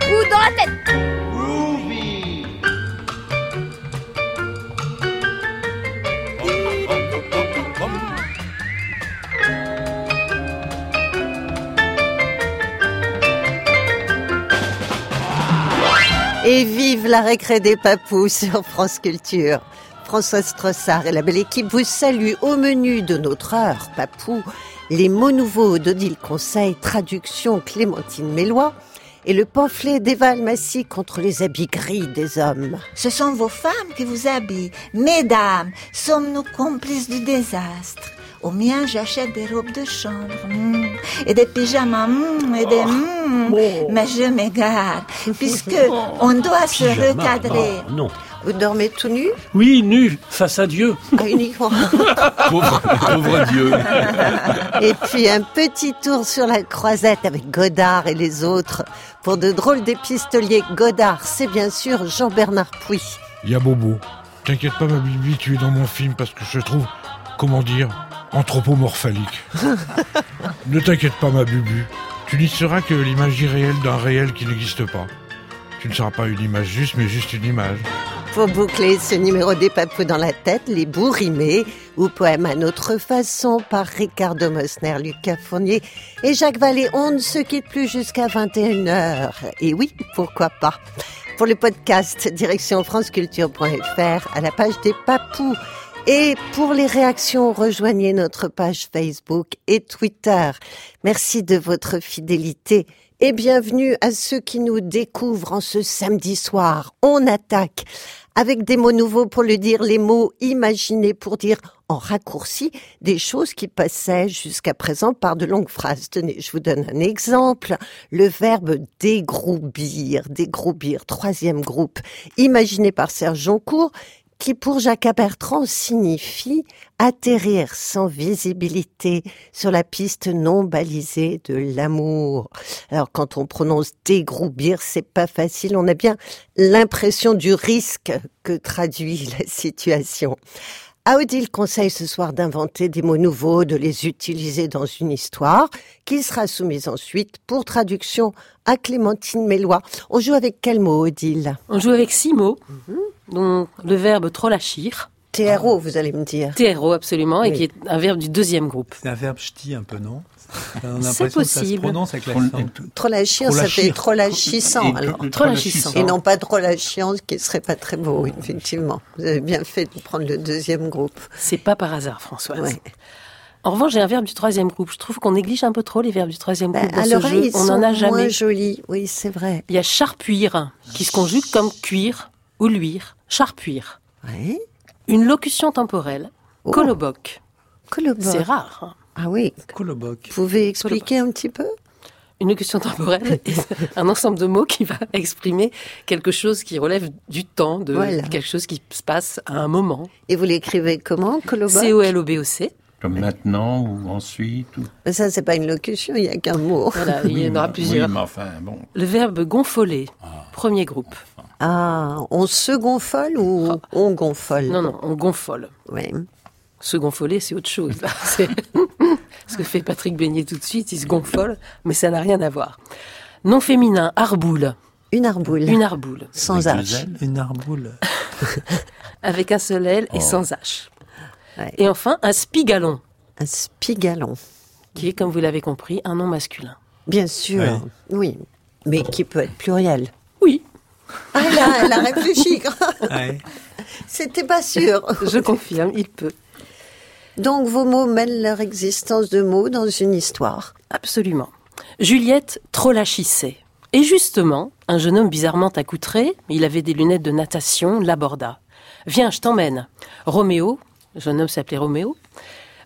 dans la tête Et vive la récré des papous sur France Culture. François Strossard et la belle équipe vous saluent au menu de notre heure papou. Les mots nouveaux d'Odile Conseil, traduction Clémentine Mélois et le pamphlet d'Eva contre les habits gris des hommes. Ce sont vos femmes qui vous habillent. Mesdames, sommes-nous complices du désastre? Au mien, j'achète des robes de chambre mm, et des pyjamas mm, et des mm, mais je m'égare puisque on doit se recadrer. non. Vous dormez tout nu? Oui, nu, face à Dieu. Ah, uniquement. pauvre, pauvre Dieu. Et puis un petit tour sur la croisette avec Godard et les autres. Pour de drôles d'épistoliers, Godard, c'est bien sûr Jean-Bernard Puy. Y'a Bobo. T'inquiète pas ma Bibi, tu es dans mon film parce que je trouve, comment dire, anthropomorphalique. ne t'inquiète pas ma Bubu. Tu n'y seras que l'image irréelle d'un réel qui n'existe pas. Tu ne seras pas une image juste, mais juste une image. Pour boucler ce numéro des papous dans la tête, les bouts rimés ou poèmes à notre façon par Ricardo Mosner, Lucas Fournier et Jacques Vallée. On ne se quitte plus jusqu'à 21h. Et oui, pourquoi pas. Pour le podcast, direction franceculture.fr à la page des papous. Et pour les réactions, rejoignez notre page Facebook et Twitter. Merci de votre fidélité et bienvenue à ceux qui nous découvrent en ce samedi soir. On attaque avec des mots nouveaux pour le dire, les mots imaginés pour dire en raccourci des choses qui passaient jusqu'à présent par de longues phrases. Tenez, je vous donne un exemple. Le verbe dégroubir, dégroubir, troisième groupe, imaginé par Serge Joncourt, qui pour Jacques Bertrand signifie atterrir sans visibilité sur la piste non balisée de l'amour. Alors quand on prononce dégroubir, c'est pas facile, on a bien l'impression du risque que traduit la situation. À Odile conseille ce soir d'inventer des mots nouveaux, de les utiliser dans une histoire qui sera soumise ensuite pour traduction à Clémentine Mélois. On joue avec quel mot, Odile? On joue avec six mots, dont le verbe trollachir. TRO, vous allez me dire. TRO, absolument, et qui est un verbe du deuxième groupe. C'est un verbe ch'ti un peu, non? C'est que ça se possible. prononce avec l'accent. Trollachir, ça fait trollachissant, Et- alors. et- Trollachissant. Et non pas trollachiant, ce qui serait pas très beau, effectivement. Vous avez bien fait de prendre le deuxième groupe. C'est pas par hasard, Françoise. Ouais. En revanche, j'ai un verbe du troisième groupe. Je trouve qu'on néglige un peu trop les verbes du troisième Ben, groupe dans ce l'oreille, jeu. ils On sont n'en a moins jamais. jolis. Oui, c'est vrai. Il y a charpuire, qui se conjugue comme cuire ou luire. Charpuire. Ouais. Une locution temporelle. Oh. Coloboc. C'est rare. hein. Ah oui. Coloboc. Vous pouvez expliquer un petit peu? Une locution temporelle est un ensemble de mots qui va exprimer quelque chose qui relève du temps, de Voilà. quelque chose qui se passe à un moment. Et vous l'écrivez comment, Colobor C-O-L-O-B-O-C. Comme maintenant ou ensuite. Ou... Mais Ça, c'est pas une locution, il y a qu'un mot. Voilà, il y en aura plusieurs. Oui, mais enfin, bon. Le verbe gonfler, premier groupe. Ah, on se gonfole ou on gonfole Non, non, on gonfole. Ouais. Se gonfler, c'est autre chose. ce que fait Patrick Beignet tout de suite, il se gonfole, mais ça n'a rien à voir. Nom féminin, arboule. Une arboule. Une arboule. Sans Avec H. Une arboule. Avec un seul L et Oh. sans H. Ouais. Et enfin, un spigalon, Un spigalon. qui est, comme vous l'avez compris, un nom masculin. Bien sûr. Ouais. Oui. Mais qui peut être pluriel. Ah, elle a, elle a réfléchi. Ouais. C'était pas sûr. je confirme, il peut. Donc vos mots mêlent leur existence de mots dans une histoire. Absolument. Juliette trollachissait. Et justement, un jeune homme bizarrement accoutré, il avait des lunettes de natation, l'aborda. Viens, je t'emmène. Roméo, le jeune homme s'appelait Roméo.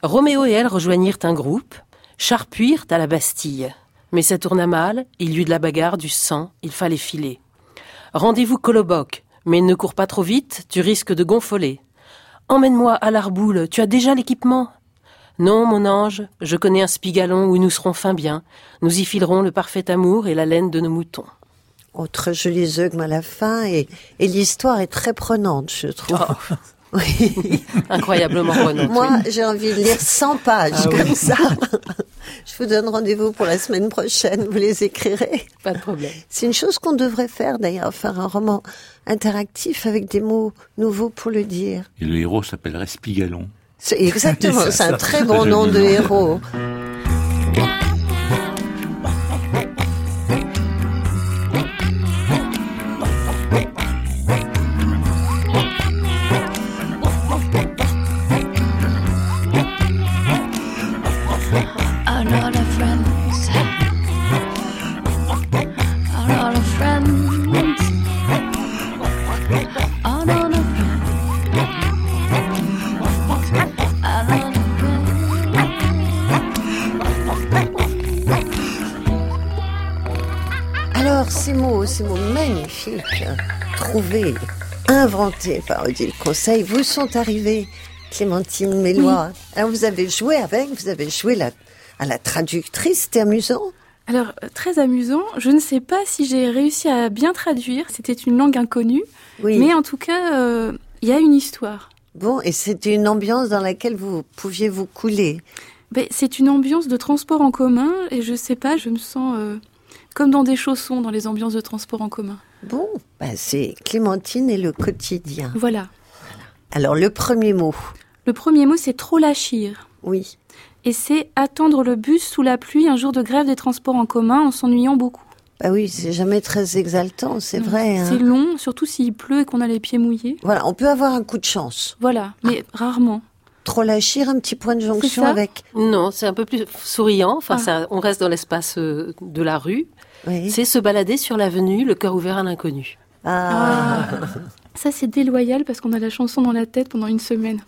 Roméo et elle rejoignirent un groupe, charpuirent à la Bastille. Mais ça tourna mal, il y eut de la bagarre, du sang, il fallait filer. Rendez-vous Coloboc, mais ne cours pas trop vite, tu risques de gonfler. Emmène-moi à l'Arboule, tu as déjà l'équipement? Non, mon ange, je connais un spigalon où nous serons fin bien. Nous y filerons le parfait amour et la laine de nos moutons. Autre joli zeugme à la fin et, et l'histoire est très prenante, je trouve. Oh, Oui. Incroyablement prenante. Moi, j'ai envie de lire 100 pages Ah oui. comme ça. Je vous donne rendez-vous pour la semaine prochaine. Vous les écrirez. Pas de problème. C'est une chose qu'on devrait faire d'ailleurs, faire un roman interactif avec des mots nouveaux pour le dire. Et le héros s'appellerait Spigalon. C'est exactement, c'est un très bon nom de héros. Trouvés, inventés par Odile Conseil, vous sont arrivés, Clémentine Mélois. Alors, vous avez joué avec, vous avez joué la- à la traductrice, c'était amusant. Alors, euh, très amusant. Je ne sais pas si j'ai réussi à bien traduire. C'était une langue inconnue. Oui. Mais en tout cas, euh, il y a une histoire. Bon, et c'était une ambiance dans laquelle vous pouviez vous couler. Ben, c'est une ambiance de transport en commun. Et je sais pas, je me sens euh, comme dans des chaussons dans les ambiances de transport en commun. Bon, ben, c'est Clémentine et le quotidien. Voilà. Alors, le premier mot, Le premier mot, c'est trop lâchir. oui. Et c'est attendre le bus sous la pluie un jour de grève des transports en commun en s'ennuyant beaucoup. Bah oui, c'est jamais très exaltant, c'est vrai. hein. C'est long, surtout s'il pleut et qu'on a les pieds mouillés. Voilà, on peut avoir un coup de chance. Voilà, mais rarement. Trop lâchir, un petit point de jonction avec. Non, c'est un peu plus souriant. Enfin, Ah. ça, on reste dans l'espace euh, de la rue. Oui. C'est se balader sur l'avenue, le cœur ouvert à l'inconnu. Ah, Ça, c'est déloyal parce qu'on a la chanson dans la tête pendant une semaine.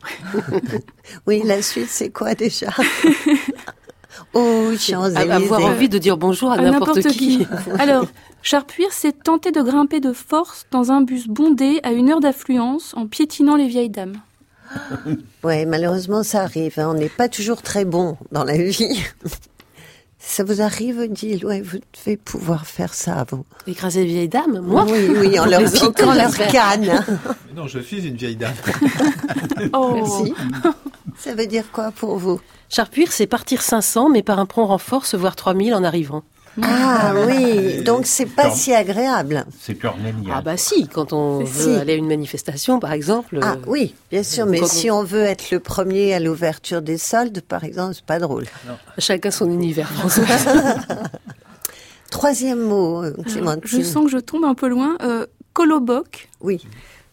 oui, la suite, c'est quoi déjà Oh. Avoir envie de dire bonjour à, À n'importe qui. Alors, charpuir, c'est tenter de grimper de force dans un bus bondé à une heure d'affluence en piétinant les vieilles dames. Ouais, malheureusement, ça arrive. hein. On n'est pas toujours très bon dans la vie. Ça vous arrive, Odile? Ouais, vous devez pouvoir faire ça, vous. Écraser les vieilles dames, moi? Oui, oui, en leur piquant leur canne. Mais non, je suis une vieille dame. Oh, Merci. Ça veut dire quoi pour vous? Charpuir, c'est partir 500, mais par un prompt renfort, se voir 3000 en arrivant. Ah oui, donc c'est pas si agréable. C'est cornélien. Ah bah si, quand on Si. veut aller à une manifestation, par exemple. Ah euh, oui, bien sûr, mais si on veut être le premier à l'ouverture des soldes, par exemple, c'est pas drôle. Chacun son univers, François. Troisième mot, euh, Alors, Clémentine. je sens que je tombe un peu loin. Euh, Coloboc. Oui,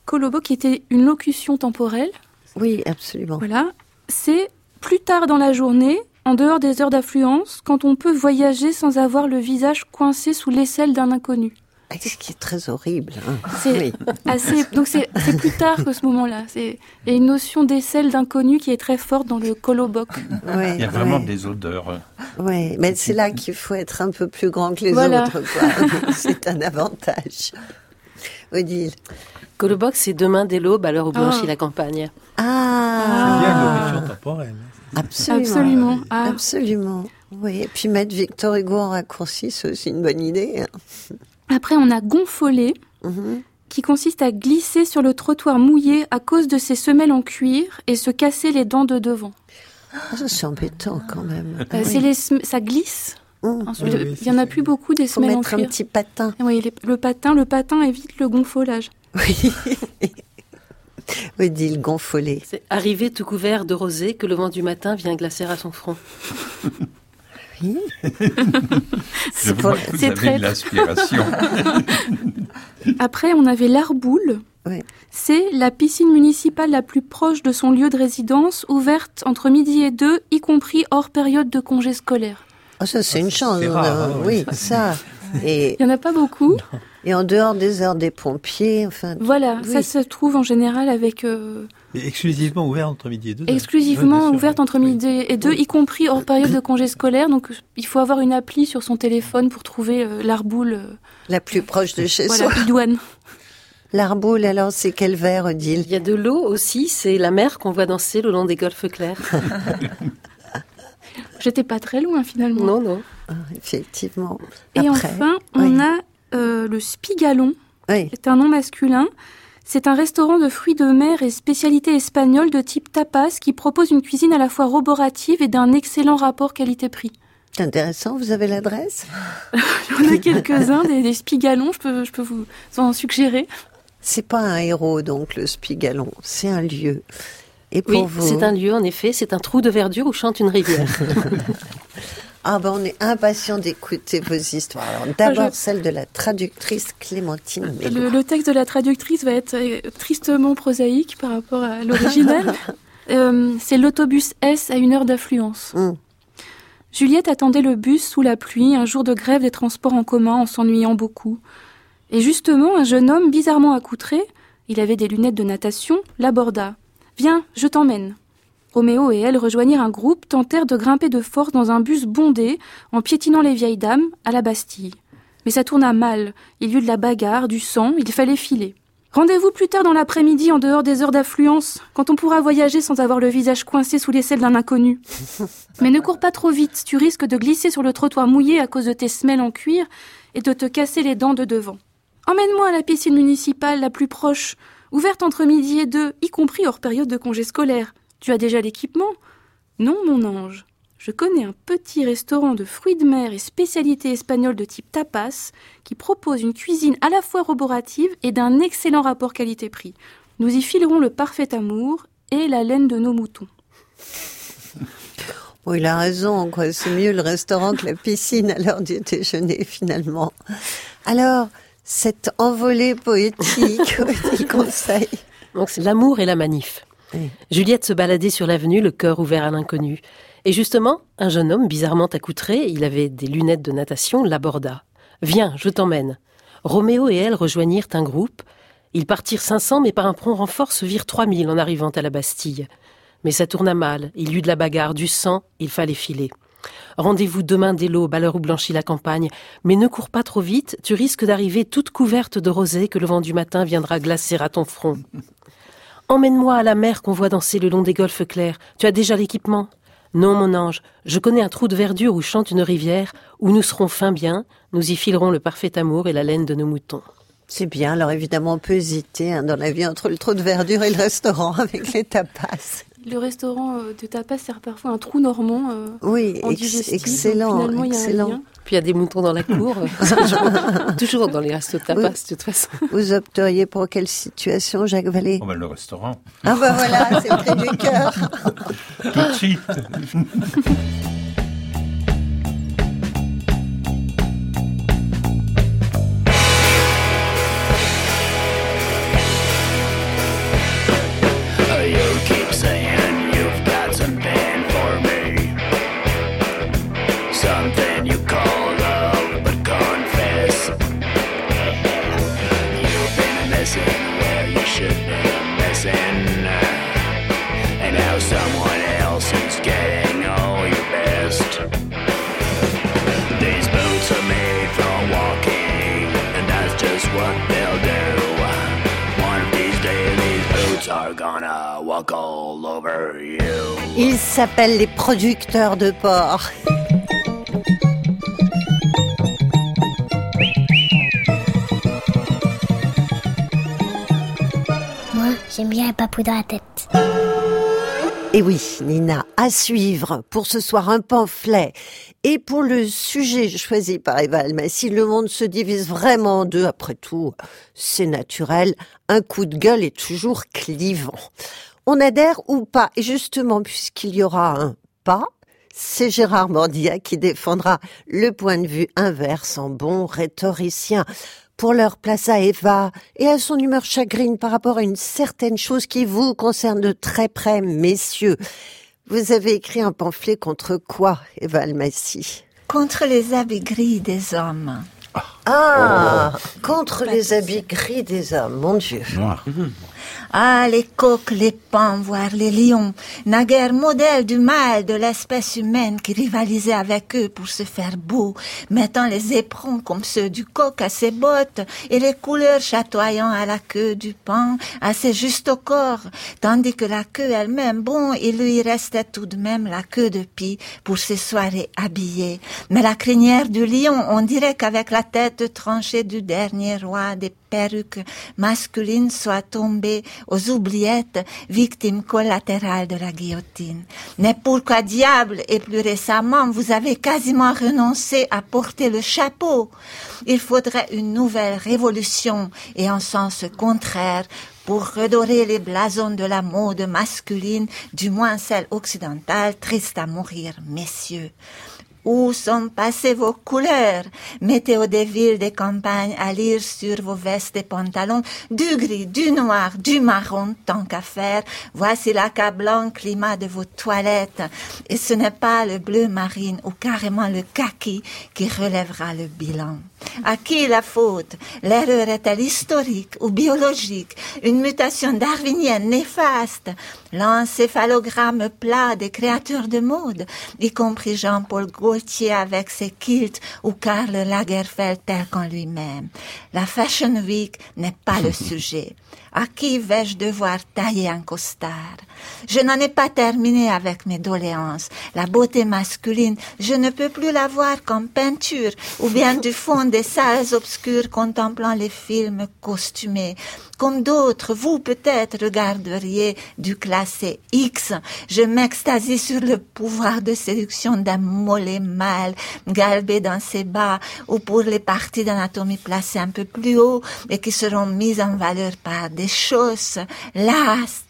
Coloboc était une locution temporelle. oui, absolument. Voilà. C'est plus tard dans la journée, en dehors des heures d'affluence, quand on peut voyager sans avoir le visage coincé sous l'aisselle d'un inconnu. Ah, Ce qui est très horrible. hein. C'est Oui. assez. Donc c'est c'est plus tard que ce moment-là. C'est il y a une notion d'aisselle d'inconnu qui est très forte dans le Coloboc. Ouais, Il y a vraiment ouais, des odeurs. ouais. mais c'est là qu'il faut être un peu plus grand que les Voilà. autres. quoi. c'est un avantage. Odile. Colobox, c'est demain dès l'aube, à l'heure où blanchit Ah. la campagne. Ah, Bien l'occupation temporelle. Absolument. Absolument. Ah, Absolument. Oui, et puis mettre Victor Hugo en raccourci, c'est aussi une bonne idée. hein. Après, on a gonfolé, Mhm. qui consiste à glisser sur le trottoir mouillé à cause de ses semelles en cuir et se casser les dents de devant. Ah, ça, c'est embêtant quand même. Euh, Oui. les ça glisse. Mmh. Ensuite, Oui, oui, il y en a plus beaucoup des semelles en mettre un cuir. petit patin. Oui, les- le patin, le patin évite le gonflage. Oui. Odile gonfolé. C'est arrivé tout couvert de rosée que le vent du matin vient glacer à son front. Je pour- vois que vous c'est très- de l'inspiration. Après, on avait l'arboule. Oui. C'est la piscine municipale la plus proche de son lieu de résidence, ouverte entre midi et deux, y compris hors période de congé scolaire. Ah, ça, c'est une chance. c'est rare, euh, hein, oui, oui. ça. Et, Il n'y en a pas beaucoup. Et en dehors des heures des pompiers, enfin. Voilà, Oui. ça se trouve en général avec euh, Et exclusivement ouvert entre midi et deux. exclusivement ouverte entre Oui. midi et deux, y compris hors période de congé scolaire. Donc il faut avoir une appli sur son téléphone pour trouver euh, l'arboule. euh, La plus proche de chez voilà, soi. idoine. L'arboule, alors, c'est quel verre, Odile? Il y a de l'eau aussi, c'est la mer qu'on voit danser le long des golfes clairs. J'étais pas très loin finalement. non, non. Ah, Effectivement. Et Après, enfin, on a euh, le spigalon. Oui. C'est un nom masculin. C'est un restaurant de fruits de mer et spécialité espagnole de type tapas qui propose une cuisine à la fois roborative et d'un excellent rapport qualité-prix. C'est intéressant, vous avez l'adresse? Il y en a quelques-uns, des, des spigalons, je peux, je peux vous en suggérer. C'est pas un héros, donc, le Spigalon, c'est un lieu. Et pour Oui, vous? c'est un lieu, en effet, c'est un trou de verdure où chante une rivière. Ah ben, on est impatient d'écouter vos histoires. Alors, d'abord, Ah, je- celle de la traductrice Clémentine Mélot. Le, le texte de la traductrice va être euh, tristement prosaïque par rapport à l'original. Euh, c'est l'autobus S à une heure d'affluence. Mm. Juliette attendait le bus sous la pluie, un jour de grève des transports en commun en s'ennuyant beaucoup. Et justement, un jeune homme bizarrement accoutré, il avait des lunettes de natation, l'aborda. Viens, je t'emmène. Roméo et elle rejoignirent un groupe, tentèrent de grimper de force dans un bus bondé, en piétinant les vieilles dames, à la Bastille. Mais ça tourna mal. Il y eut de la bagarre, du sang, il fallait filer. Rendez-vous plus tard dans l'après-midi en dehors des heures d'affluence, quand on pourra voyager sans avoir le visage coincé sous les selles d'un inconnu. Mais ne cours pas trop vite, tu risques de glisser sur le trottoir mouillé à cause de tes semelles en cuir et de te casser les dents de devant. Emmène-moi à la piscine municipale la plus proche, ouverte entre midi et deux, y compris hors période de congé scolaire. Tu as déjà l'équipement? Non, mon ange. Je connais un petit restaurant de fruits de mer et spécialités espagnoles de type tapas qui propose une cuisine à la fois roborative et d'un excellent rapport qualité-prix. Nous y filerons le parfait amour et la laine de nos moutons. Bon, il a raison, quoi. C'est mieux le restaurant que la piscine à l'heure du déjeuner, finalement. Alors, cette envolée poétique, il conseille. Donc c'est l'amour et la manif. Juliette se baladait sur l'avenue, le cœur ouvert à l'inconnu. Et justement, un jeune homme bizarrement accoutré, il avait des lunettes de natation, l'aborda. Viens, je t'emmène. Roméo et elle rejoignirent un groupe. Ils partirent 500, mais par un prompt renfort se virent 3000 en arrivant à la Bastille. Mais ça tourna mal. Il y eut de la bagarre, du sang, il fallait filer. Rendez-vous demain dès l'aube, à l'heure où blanchit la campagne. Mais ne cours pas trop vite, tu risques d'arriver toute couverte de rosée que le vent du matin viendra glacer à ton front. Emmène-moi à la mer qu'on voit danser le long des golfes clairs. Tu as déjà l'équipement? Non, mon ange, je connais un trou de verdure où chante une rivière, où nous serons fin bien, nous y filerons le parfait amour et la laine de nos moutons. C'est bien, alors évidemment, on peut hésiter hein, dans la vie entre le trou de verdure et le restaurant avec les tapas. Le restaurant euh, de tapas sert parfois un trou normand. euh, Oui, en ex- digestif, donc excellent, y a excellent. Puis il y a des moutons dans la cour. Toujours dans les restos de tapas, de toute façon. Vous opteriez pour quelle situation, Jacques Vallée On va le restaurant. Ah ben voilà, c'est près du cœur. Tout de suite. S'appellent les producteurs de porc. Moi, j'aime bien les papous dans la tête. Et oui, Nina, à suivre pour ce soir un pamphlet. Et pour le sujet choisi par Eva Almassi, le monde se divise vraiment en deux. Après tout, c'est naturel. Un coup de gueule est toujours clivant. On adhère ou pas Et justement, puisqu'il y aura un pas, c'est Gérard Mordia qui défendra le point de vue inverse en bon rhétoricien. Pour leur place à Eva et à son humeur chagrine par rapport à une certaine chose qui vous concerne de très près, messieurs. Vous avez écrit un pamphlet contre quoi, Eva Almassi? Contre les habits gris des hommes. Ah, contre les habits gris des hommes, mon Dieu. Noir. Ah, les coqs, les pans, voire les lions, naguère modèle du mal de l'espèce humaine qui rivalisait avec eux pour se faire beau, mettant les éperons comme ceux du coq à ses bottes et les couleurs chatoyant à la queue du pan assez juste au corps, tandis que la queue elle-même, bon, il lui restait tout de même la queue de pie pour ses soirées habillées. Mais la crinière du lion, on dirait qu'avec la tête tranchée du dernier roi des perruques masculines soient tombées aux oubliettes, victimes collatérales de la guillotine. Mais pourquoi diable, et plus récemment, vous avez quasiment renoncé à porter le chapeau? Il faudrait une nouvelle révolution et en sens contraire pour redorer les blasons de la mode masculine, du moins celle occidentale, triste à mourir, messieurs. Où sont passées vos couleurs? Météo des villes, des campagnes à lire sur vos vestes et pantalons, du gris, du noir, du marron, tant qu'à faire. Voici l'accablant climat de vos toilettes. Et ce n'est pas le bleu marine ou carrément le kaki qui relèvera le bilan. À qui la faute? L'erreur est-elle historique ou biologique Une mutation darwinienne néfaste L'encéphalogramme plat des créateurs de mode, y compris Jean-Paul Gaultier avec ses kilts ou Karl Lagerfeld tel qu'en lui-même. La Fashion Week n'est pas le sujet. À qui vais-je devoir tailler un costard? Je n'en ai pas terminé avec mes doléances. La beauté masculine, je ne peux plus la voir comme peinture ou bien du fond des salles obscures contemplant les films costumés. Comme d'autres, vous peut-être regarderiez du classé X. Je m'extasie sur le pouvoir de séduction d'un mollet mâle galbé dans ses bas ou pour les parties d'anatomie placées un peu plus haut et qui seront mises en valeur par des choses lasses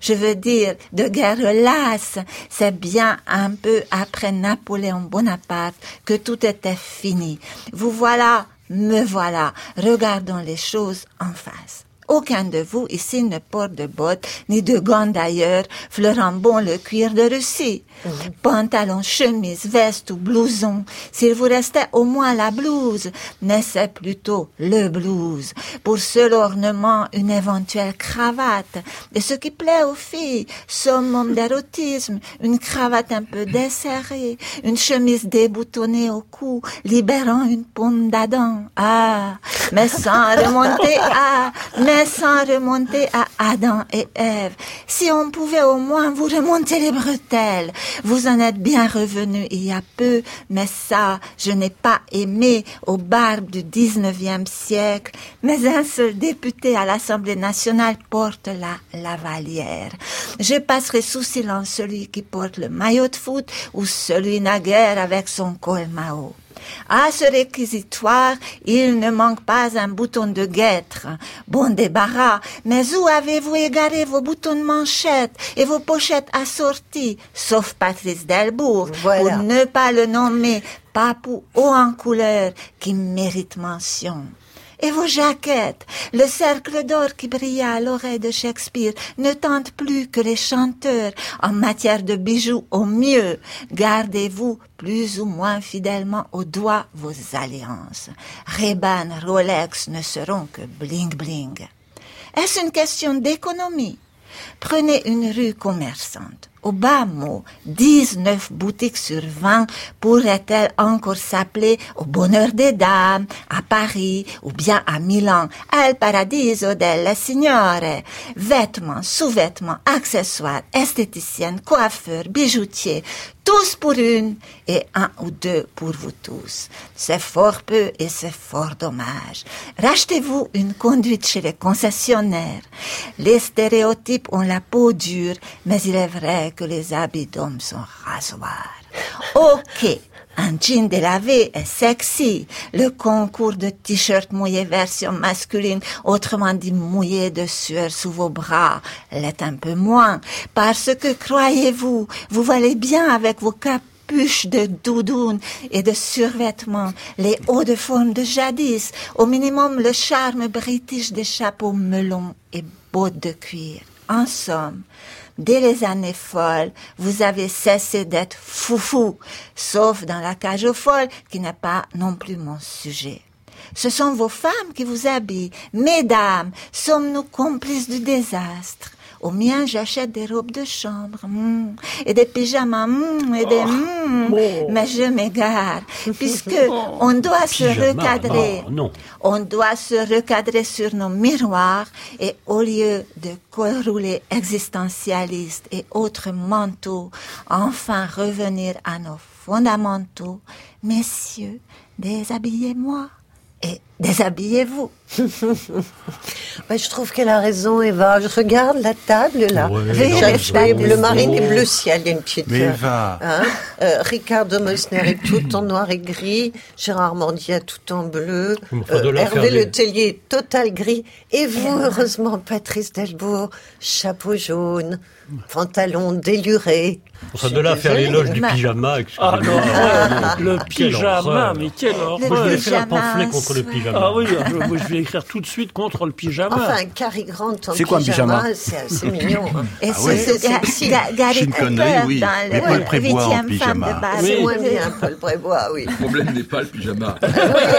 je veux dire, de guerre lasse. C'est bien un peu après Napoléon Bonaparte que tout était fini. Vous voilà, me voilà. Regardons les choses en face. Aucun de vous ici ne porte de bottes, ni de gants d'ailleurs, fleurant bon le cuir de Russie. Pantalon, chemise, veste ou blouson. S'il vous restait au moins la blouse, naissait plutôt le blouse. Pour seul ornement, une éventuelle cravate. Et ce qui plaît aux filles, summum d'érotisme, une cravate un peu desserrée, une chemise déboutonnée au cou, libérant une paume d'Adam. Ah, mais sans remonter à, mais sans remonter à Adam et Ève. Si on pouvait au moins vous remonter les bretelles. Vous en êtes bien revenu il y a peu, mais ça, je n'ai pas aimé aux barbes du 19e siècle. Mais un seul député à l'Assemblée nationale porte la lavalière. Je passerai sous silence celui qui porte le maillot de foot ou celui naguère avec son col Mao. À ce réquisitoire, il ne manque pas un bouton de guêtre. Bon débarras, mais où avez-vous égaré vos boutons de manchette et vos pochettes assorties, sauf Patrice Delbourg, Voilà. pour ne pas le nommer papou haut en couleur qui mérite mention. Et vos jaquettes, le cercle d'or qui brillait à l'oreille de Shakespeare ne tente plus que les chanteurs en matière de bijoux au mieux. Gardez-vous plus ou moins fidèlement au doigt vos alliances. Ray-Ban, Rolex ne seront que bling bling. Est-ce une question d'économie? Prenez une rue commerçante. Au bas mot, 19 boutiques sur 20 pourraient-elles encore s'appeler au bonheur des dames, à Paris ou bien à Milan, al paradiso delle signore. Vêtements, sous-vêtements, accessoires, esthéticiennes, coiffeurs, bijoutiers, tous pour une et un ou deux pour vous tous. C'est fort peu et c'est fort dommage. Rachetez-vous une conduite chez les concessionnaires. Les stéréotypes ont la peau dure, mais il est vrai que les habits d'hommes sont rasoirs. Ok. Un jean délavé est sexy. Le concours de t-shirt mouillé version masculine, autrement dit mouillé de sueur sous vos bras, l'est un peu moins. Parce que, croyez-vous, vous valez bien avec vos capuches de doudoune et de survêtements, les hauts de forme de jadis, au minimum le charme british des chapeaux melons et bottes de cuir. En somme, Dès les années folles, vous avez cessé d'être foufou, sauf dans la cage aux folles, qui n'est pas non plus mon sujet. Ce sont vos femmes qui vous habillent. Mesdames, sommes-nous complices du désastre? Au mien, j'achète des robes de chambre, hmm, et des pyjamas, hmm, et des hmm, mais je m'égare, puisque on doit se recadrer. non. On doit se recadrer sur nos miroirs et au lieu de col roulé existentialiste et autres manteaux, enfin revenir à nos fondamentaux. Messieurs, déshabillez-moi et déshabillez-vous. Je trouve qu'elle a raison, Eva. Je regarde la table, là. Ouais, non, bleu marine et bon. bleu ciel. Il y a une petite... Mais euh, Eva. hein, euh, Ricardo Mosner est tout en noir et gris. Gérard Mandia tout en bleu. Euh, Hervé Le Tellier total gris. Et vous, heureusement, Patrice Delbourg, chapeau jaune, pantalon déluré. Enfin, de là à faire l'éloge du pyjama, excusez-moi. Ah non, Ah. le pyjama, mais quelle horreur. Moi, je vais faire un pamphlet contre le pyjama. Ah oui, je, moi, je vais écrire tout de suite contre le pyjama. Enfin, Cary Grant en C'est quoi un pyjama c'est assez mignon. hein. Et Ah c'est c'est sexy. Sean Connery, Cooper oui. Mais le Paul Prévost en pyjama. C'est Oui. moins bien, Paul Prébois, oui. Le problème n'est pas le pyjama. Oui,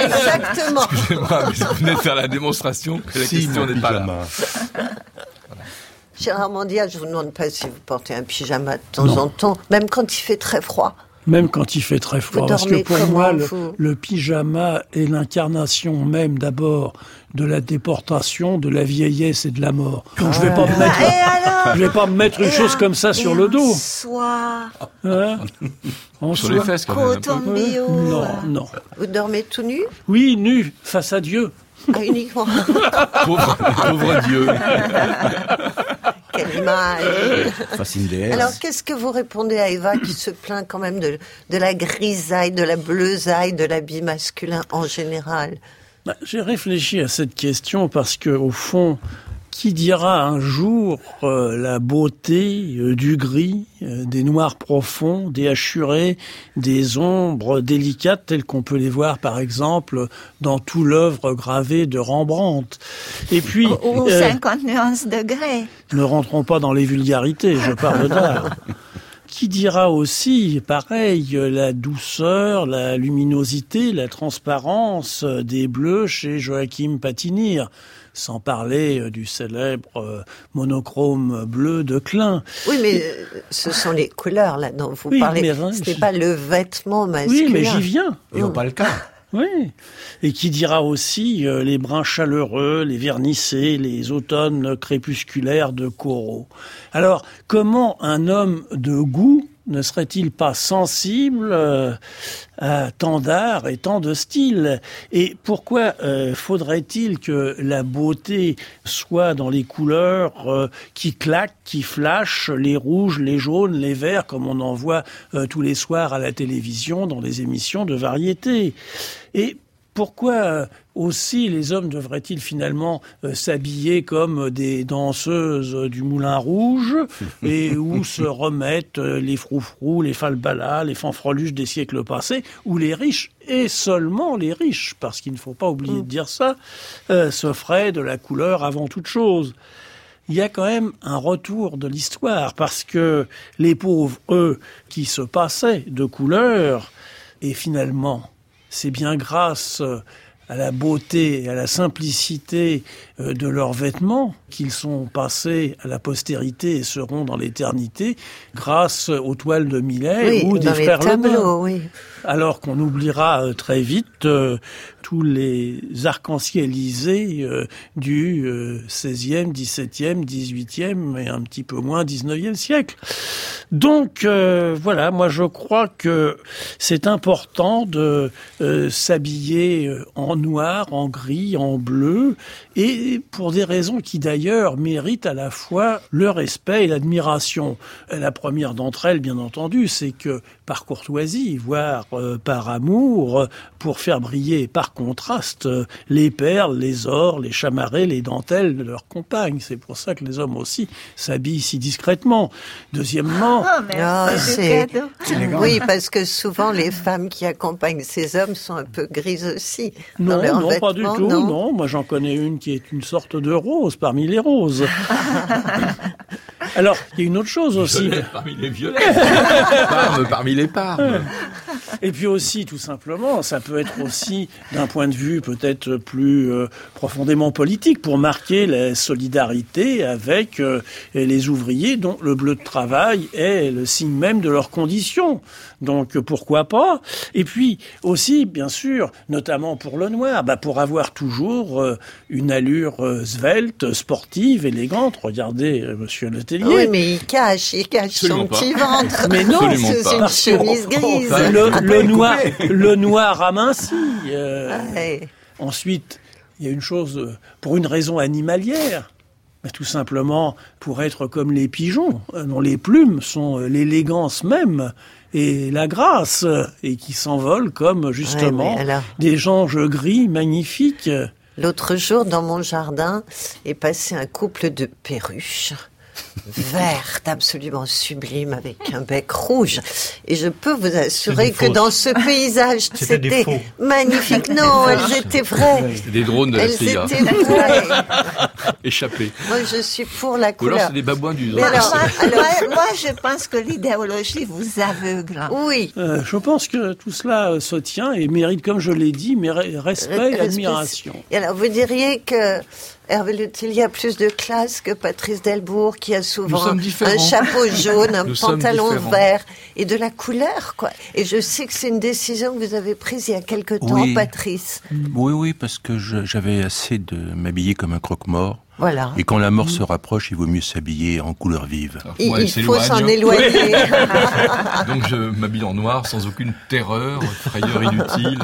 exactement. Excusez-moi, mais vous venez de faire la démonstration que la Si, question n'est pas là. Gérard Mandia, je vous demande pas si vous portez un pyjama de temps en temps, même quand il fait très froid. Même quand il fait très froid. Vous Parce que pour moi, le, pyjama est l'incarnation même d'abord de la déportation, de la vieillesse et de la mort. Donc je vais pas me mettre, Et alors? je vais pas me mettre une chose comme ça sur le dos. soie, Hein? En Sur soie. les fesses, quand même. Non, non. Vous dormez tout nu? Oui, nu, face à Dieu. Ah, Uniquement. Pauvre, pauvre Dieu. Quelle image. Déesse. Alors, qu'est-ce que vous répondez à Eva qui se plaint quand même de, de la grisaille, de la bleusaille, de l'habit masculin en général? Bah, J'ai réfléchi à cette question parce que, au fond, qui dira un jour euh, la beauté euh, du gris, euh, des noirs profonds, des hachurés, des ombres délicates telles qu'on peut les voir, par exemple, dans tout l'œuvre gravée de Rembrandt. Et puis, Ou 50 nuances de grès. ne rentrons pas dans les vulgarités, je parle d'art. Qui dira aussi, pareil, la douceur, la luminosité, la transparence des bleus chez Joachim Patinir, sans parler euh, du célèbre euh, monochrome bleu de Klein. Oui, mais euh, ce sont les couleurs là dont vous Oui, parlez. mais, Ce n'est je- pas le vêtement masculin. Oui, mais j'y viens. Et on pas le cas. Oui. Et qui dira aussi euh, les brins chaleureux, les vernissés, les automnes crépusculaires de Corot. Alors, comment un homme de goût ne serait-il pas sensible euh, à tant d'art et tant de styles Et pourquoi euh, faudrait-il que la beauté soit dans les couleurs euh, qui claquent, qui flashent, les rouges, les jaunes, les verts, comme on en voit tous les soirs à la télévision dans des émissions de variété? Et pourquoi aussi les hommes devraient-ils finalement euh, s'habiller comme des danseuses du Moulin Rouge et où se remettent euh, les froufrous, les falbalas, les fanfreluches des siècles passés, où les riches, et seulement les riches, parce qu'il ne faut pas oublier de dire ça, euh, s'offraient de la couleur avant toute chose. Il y a quand même un retour de l'histoire parce que les pauvres, eux, qui se passaient de couleurs, et finalement, c'est bien grâce euh, à la beauté et à la simplicité euh, de leurs vêtements qu'ils sont passés à la postérité et seront dans l'éternité grâce aux toiles de Millet Oui, ou des frères tableaux, oui. Alors qu'on oubliera euh, très vite euh, les arc-en-cielisés euh, du euh, 16e, 17e, 18e et un petit peu moins 19e siècle. Donc euh, voilà, moi je crois que c'est important de euh, s'habiller euh, en noir, en gris, en bleu, et pour des raisons qui d'ailleurs méritent à la fois le respect et l'admiration. La première d'entre elles, bien entendu, c'est que par courtoisie, voire euh, par amour, euh, pour faire briller par contraste euh, les perles, les ors, les chamarrés, les dentelles de leurs compagnes. C'est pour ça que les hommes aussi s'habillent si discrètement. Deuxièmement, Oh, merci Ah, cadeau. Oui, parce que souvent les femmes qui accompagnent ces hommes sont un peu grises aussi. dans Non, leurs non, pas du vêtements, tout. non Non, moi j'en connais une qui est une sorte de rose parmi les roses. Alors, il y a une autre chose aussi. Parmi les violets. Parme parmi les parmes. Et puis aussi, tout simplement, ça peut être aussi d'un point de vue peut-être plus euh, profondément politique pour marquer la solidarité avec euh, les ouvriers dont le bleu de travail est le signe même de leurs conditions. Donc pourquoi pas? Et puis aussi, bien sûr, notamment pour le noir, bah, pour avoir toujours euh, une allure euh, svelte, sportive, élégante. Regardez, euh, Monsieur Letellier. Oui, mais il cache, il cache Absolument son pas. petit ventre. Mais non, sous une chemise grise. Le, le noir, le noir aminci. euh. Ensuite, il y a une chose euh, pour une raison animalière. Mais tout simplement pour être comme les pigeons, euh, dont les plumes sont euh, l'élégance même et la grâce, et qui s'envolent comme justement alors des anges gris magnifiques. L'autre jour, dans mon jardin, est passé un couple de perruches vertes, absolument sublimes, avec un bec rouge. Et je peux vous assurer que dans ce paysage, C'était magnifique. Non, elles étaient vraies. C'était des drones de la CIA. étaient vraies. Échappés. Moi, je suis pour la Ou alors couleur. c'est des babouins du Mais alors, moi, moi, je pense que l'idéologie vous aveugle. Oui. Euh, je pense que tout cela euh, se tient et mérite, comme je l'ai dit, mérite respect et admiration. Et alors, vous diriez que Hervé Lutil a plus de classe que Patrice Delbourg, qui a souvent un chapeau jaune, un Nous pantalon vert et de la couleur, quoi. Et je sais que c'est une décision que vous avez prise il y a quelque temps, Oui. Patrice. Oui, oui, parce que j'avais assez de m'habiller comme un croque-mort. Voilà. Et quand la mort se rapproche, il vaut mieux s'habiller en couleur vive. Il, Ouais, il c'est faut s'en éloigner. Donc je m'habille en noir sans aucune terreur, frayeur inutile.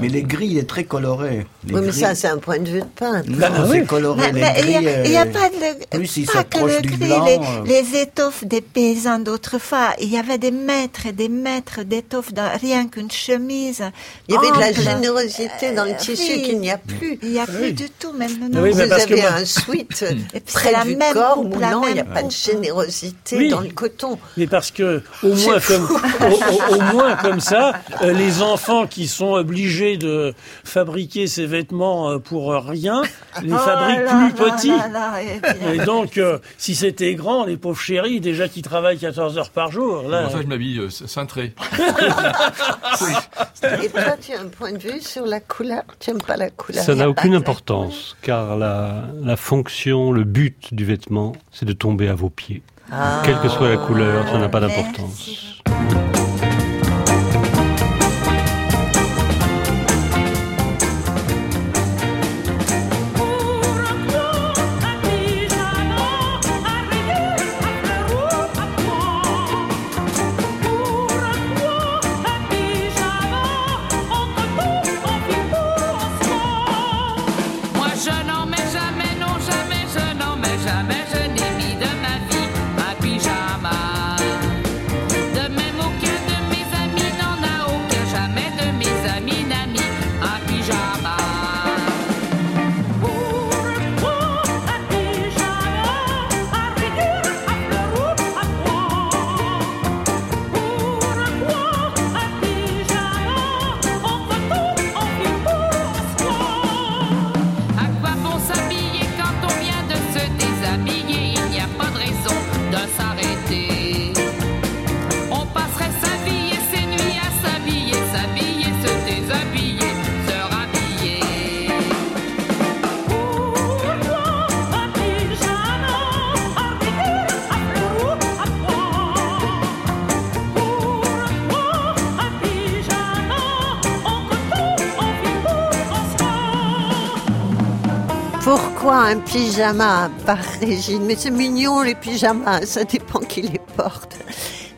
Mais les gris, il est très coloré. Les oui, mais ça, c'est un point de vue de peintre. Non, Ah oui. c'est coloré. Mais- les mais il gris, n'y a, euh, pas, de, plus pas que le du gris, blanc, les, euh. les étoffes des paysans d'autrefois. Il y avait des mètres et des mètres d'étoffes dans rien qu'une chemise. Il y avait de la générosité dans le Euh, tissu oui. qu'il n'y a plus. Il n'y a Oui. plus du tout maintenant. Oui, mais vous parce que avez moi- un Et puis près c'est la du même corps coupe, la moulant, il n'y a pas de générosité Oui. dans le coton. Mais parce que au moins comme au, au- au moins comme ça, euh, les enfants qui sont obligés de fabriquer ces vêtements euh, pour rien, les Oh fabriquent là plus là petits. là là, eh. Et donc, euh, si c'était grand, les pauvres chéris, déjà qui travaillent 14 heures par jour, là, Enfin, je m'habille euh, cintré. Et toi, tu as un point de vue sur la couleur? Tu n'aimes pas la couleur? Ça n'a aucune importance, car la, la le but du vêtement, c'est de tomber à vos pieds. Quelle que soit la couleur, ça n'a pas d'importance. Pourquoi un pyjama par Régine Mais c'est mignon les pyjamas, ça dépend qui les porte.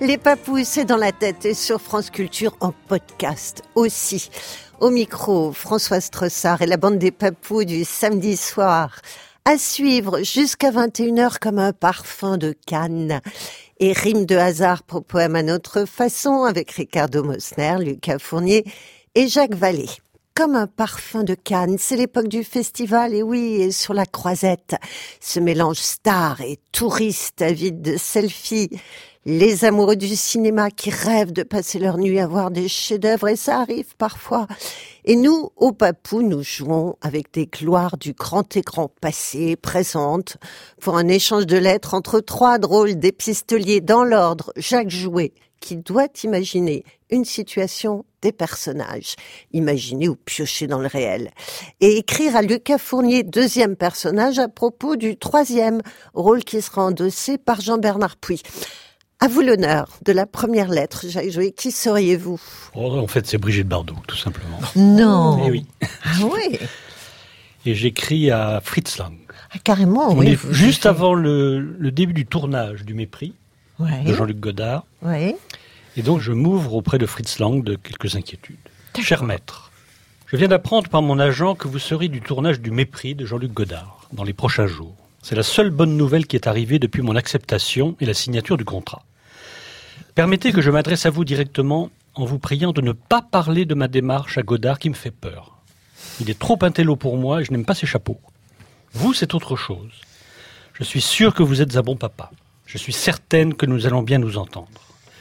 Les papous, c'est dans la tête et sur France Culture en podcast aussi. Au micro, François Strossard et la bande des papous du samedi soir. À suivre jusqu'à 21h comme un parfum de Cannes. Et rime de hasard pour poème à notre façon avec Ricardo Mosner, Lucas Fournier et Jacques Vallée comme un parfum de Cannes. C'est l'époque du festival, et oui, sur la croisette, ce mélange star et touriste avide de selfies. Les amoureux du cinéma qui rêvent de passer leur nuit à voir des chefs-d'œuvre, et ça arrive parfois. Et nous, au Papou, nous jouons avec des gloires du grand écran passé, présentes, pour un échange de lettres entre trois drôles d'épistoliers dans l'ordre, Jacques Jouet, qui doit imaginer une situation des personnages, imaginer ou piocher dans le réel, et écrire à Lucas Fournier, deuxième personnage, à propos du troisième rôle qui sera endossé par Jean-Bernard Puy. À vous l'honneur de la première lettre, Jacques. Qui seriez-vous? Oh, en fait, c'est Brigitte Bardot, tout simplement. Non. Eh oui. Ah oui Et j'écris à Fritz Lang. Ah, Carrément, On oui. est juste avant le, le début du tournage du Mépris Ouais. de Jean-Luc Godard. Et donc, je m'ouvre auprès de Fritz Lang de quelques inquiétudes. Cher maître, Je viens d'apprendre par mon agent que vous serez du tournage du Mépris de Jean-Luc Godard dans les prochains jours. C'est la seule bonne nouvelle qui est arrivée depuis mon acceptation et la signature du contrat. Permettez que je m'adresse à vous directement en vous priant de ne pas parler de ma démarche à Godard qui me fait peur. Il est trop intello pour moi et je n'aime pas ses chapeaux. Vous, c'est autre chose. Je suis sûr que vous êtes un bon papa. Je suis certaine que nous allons bien nous entendre.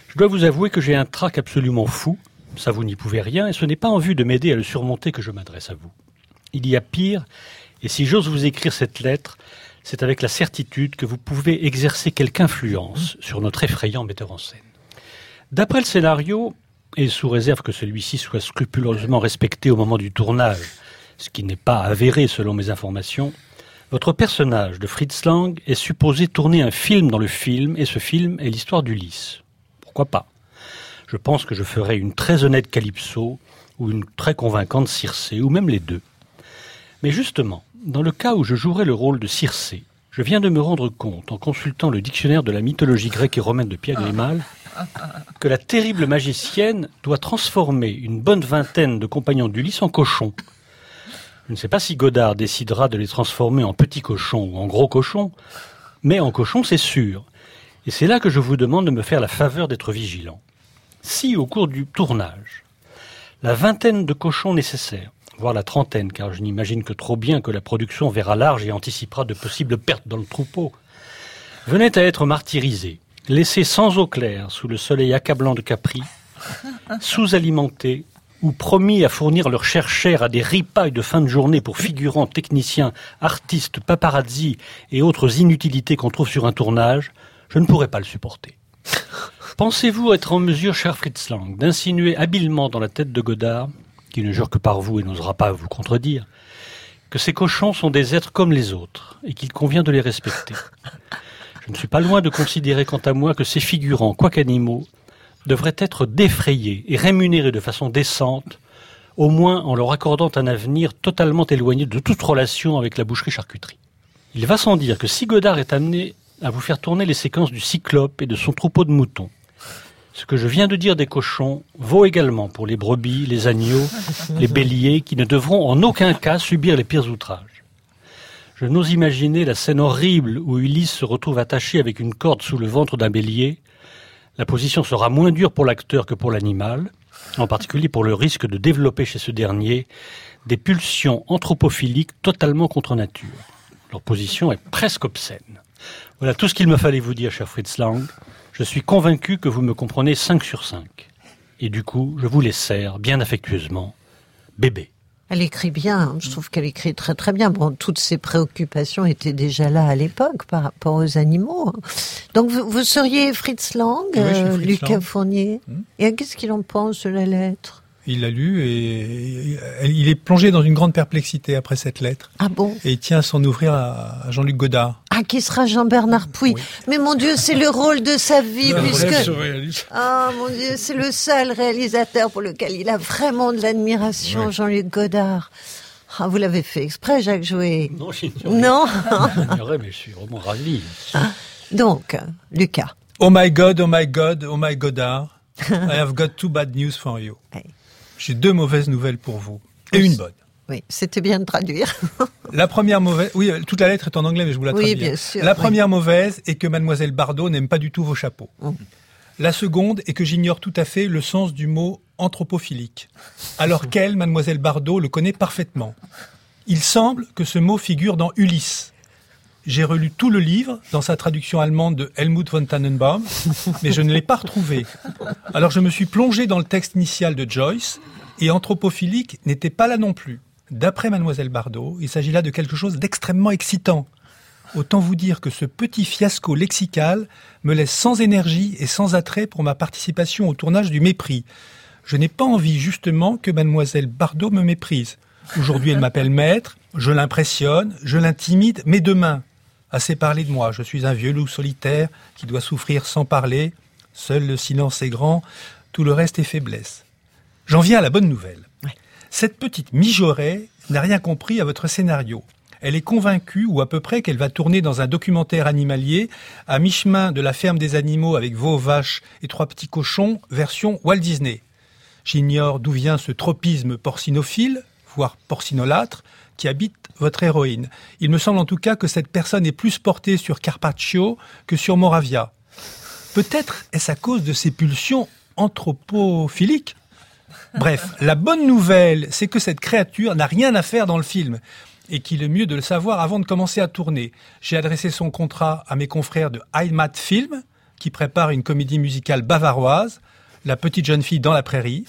Je dois vous avouer que j'ai un trac absolument fou. Ça, vous n'y pouvez rien, et ce n'est pas en vue de m'aider à le surmonter que je m'adresse à vous. Il y a pire, et si j'ose vous écrire cette lettre, c'est avec la certitude que vous pouvez exercer quelque influence sur notre effrayant metteur en scène. D'après le scénario, et sous réserve que celui-ci soit scrupuleusement respecté au moment du tournage, ce qui n'est pas avéré selon mes informations, votre personnage de Fritz Lang est supposé tourner un film dans le film, et ce film est l'histoire d'Ulysse. Pourquoi pas? Je pense que je ferai une très honnête Calypso, ou une très convaincante Circé, ou même les deux. Mais justement, dans le cas où je jouerai le rôle de Circé, je viens de me rendre compte, en consultant le dictionnaire de la mythologie grecque et romaine de Pierre Grimal, que la terrible magicienne doit transformer une bonne vingtaine de compagnons d'Ulysse en cochons. Je ne sais pas si Godard décidera de les transformer en petits cochons ou en gros cochons, mais en cochons, c'est sûr. Et c'est là que je vous demande de me faire la faveur d'être vigilant. Si, au cours du tournage, la vingtaine de cochons nécessaires, voire la trentaine, car je n'imagine que trop bien que la production verra large et anticipera de possibles pertes dans le troupeau, venait à être martyrisés, laissés sans eau claire sous le soleil accablant de Capri, sous-alimentés ou promis à fournir leur chair chère à des ripailles de fin de journée pour figurants, techniciens, artistes, paparazzi et autres inutilités qu'on trouve sur un tournage, je ne pourrais pas le supporter. Pensez-vous être en mesure, cher Fritz Lang, d'insinuer habilement dans la tête de Godard, qui ne jure que par vous et n'osera pas vous contredire, que ces cochons sont des êtres comme les autres et qu'il convient de les respecter? Je ne suis pas loin de considérer quant à moi que ces figurants, quoiqu'animaux, devraient être défrayés et rémunérés de façon décente, au moins en leur accordant un avenir totalement éloigné de toute relation avec la boucherie-charcuterie. Il va sans dire que si Godard est amené à vous faire tourner les séquences du cyclope et de son troupeau de moutons, ce que je viens de dire des cochons vaut également pour les brebis, les agneaux, les béliers, qui ne devront en aucun cas subir les pires outrages. Je n'ose imaginer la scène horrible où Ulysse se retrouve attaché avec une corde sous le ventre d'un bélier. La position sera moins dure pour l'acteur que pour l'animal, en particulier pour le risque de développer chez ce dernier des pulsions anthropophiliques totalement contre nature. Leur position est presque obscène. Voilà tout ce qu'il me fallait vous dire, cher Fritz Lang. Je suis convaincu que vous me comprenez 5 sur 5. Et du coup, je vous les serre bien affectueusement. Bébé. Elle écrit bien, je trouve qu'elle écrit très très bien. Bon, toutes ses préoccupations étaient déjà là à l'époque par rapport aux animaux. Donc vous, vous seriez Fritz Lang, Oui, euh, Fritz Lucas Lang. Fournier. Et qu'est-ce qu'il en pense de la lettre? Il l'a lu et il est plongé dans une grande perplexité après cette lettre. Ah bon? Et il tient à s'en ouvrir à Jean-Luc Godard. Ah, qui sera Jean-Bernard Pouy. Mais mon Dieu, c'est le rôle de sa vie, Le puisque... Ah, mon Dieu, c'est le seul réalisateur pour lequel il a vraiment de l'admiration, Ouais. Jean-Luc Godard. Ah, vous l'avez fait exprès, Jacques Jouet Non, j'ignorais. Non J'ignorais, mais je suis vraiment ravi. Donc, Lucas. Oh my God, oh my God, oh my Godard. I have got two bad news for you. J'ai deux mauvaises nouvelles pour vous. Et une bonne. Oui, c'était bien de traduire. La première mauvaise, oui, euh, toute la lettre est en anglais, mais je vous la Oui, traduis. bien sûr, La oui. première mauvaise est que Mademoiselle Bardot n'aime pas du tout vos chapeaux. Mm. La seconde est que j'ignore tout à fait le sens du mot anthropophilique, alors qu'elle, Mademoiselle Bardot, le connaît parfaitement. Il semble que ce mot figure dans Ulysse. J'ai relu tout le livre dans sa traduction allemande de Helmut von Tannenbaum, mais je ne l'ai pas retrouvé. Alors je me suis plongé dans le texte initial de Joyce, et anthropophilique n'était pas là non plus. D'après Mademoiselle Bardot, il s'agit là de quelque chose d'extrêmement excitant. Autant vous dire que ce petit fiasco lexical me laisse sans énergie et sans attrait pour ma participation au tournage du mépris. Je n'ai pas envie justement que Mademoiselle Bardot me méprise. Aujourd'hui, elle m'appelle maître, je l'impressionne, je l'intimide, mais demain, assez parlé de moi, je suis un vieux loup solitaire qui doit souffrir sans parler, seul le silence est grand, tout le reste est faiblesse. J'en viens à la bonne nouvelle. Cette petite mijaurée n'a rien compris à votre scénario. Elle est convaincue, ou à peu près, qu'elle va tourner dans un documentaire animalier à mi-chemin de la ferme des animaux avec veaux, vaches et trois petits cochons, version Walt Disney. J'ignore d'où vient ce tropisme porcinophile, voire porcinolâtre, qui habite votre héroïne. Il me semble en tout cas que cette personne est plus portée sur Carpaccio que sur Moravia. Peut-être est-ce à cause de ses pulsions anthropophiliques Bref, la bonne nouvelle, c'est que cette créature n'a rien à faire dans le film et qu'il est mieux de le savoir avant de commencer à tourner. J'ai adressé son contrat à mes confrères de Heimat Film, qui préparent une comédie musicale bavaroise, La petite jeune fille dans la prairie.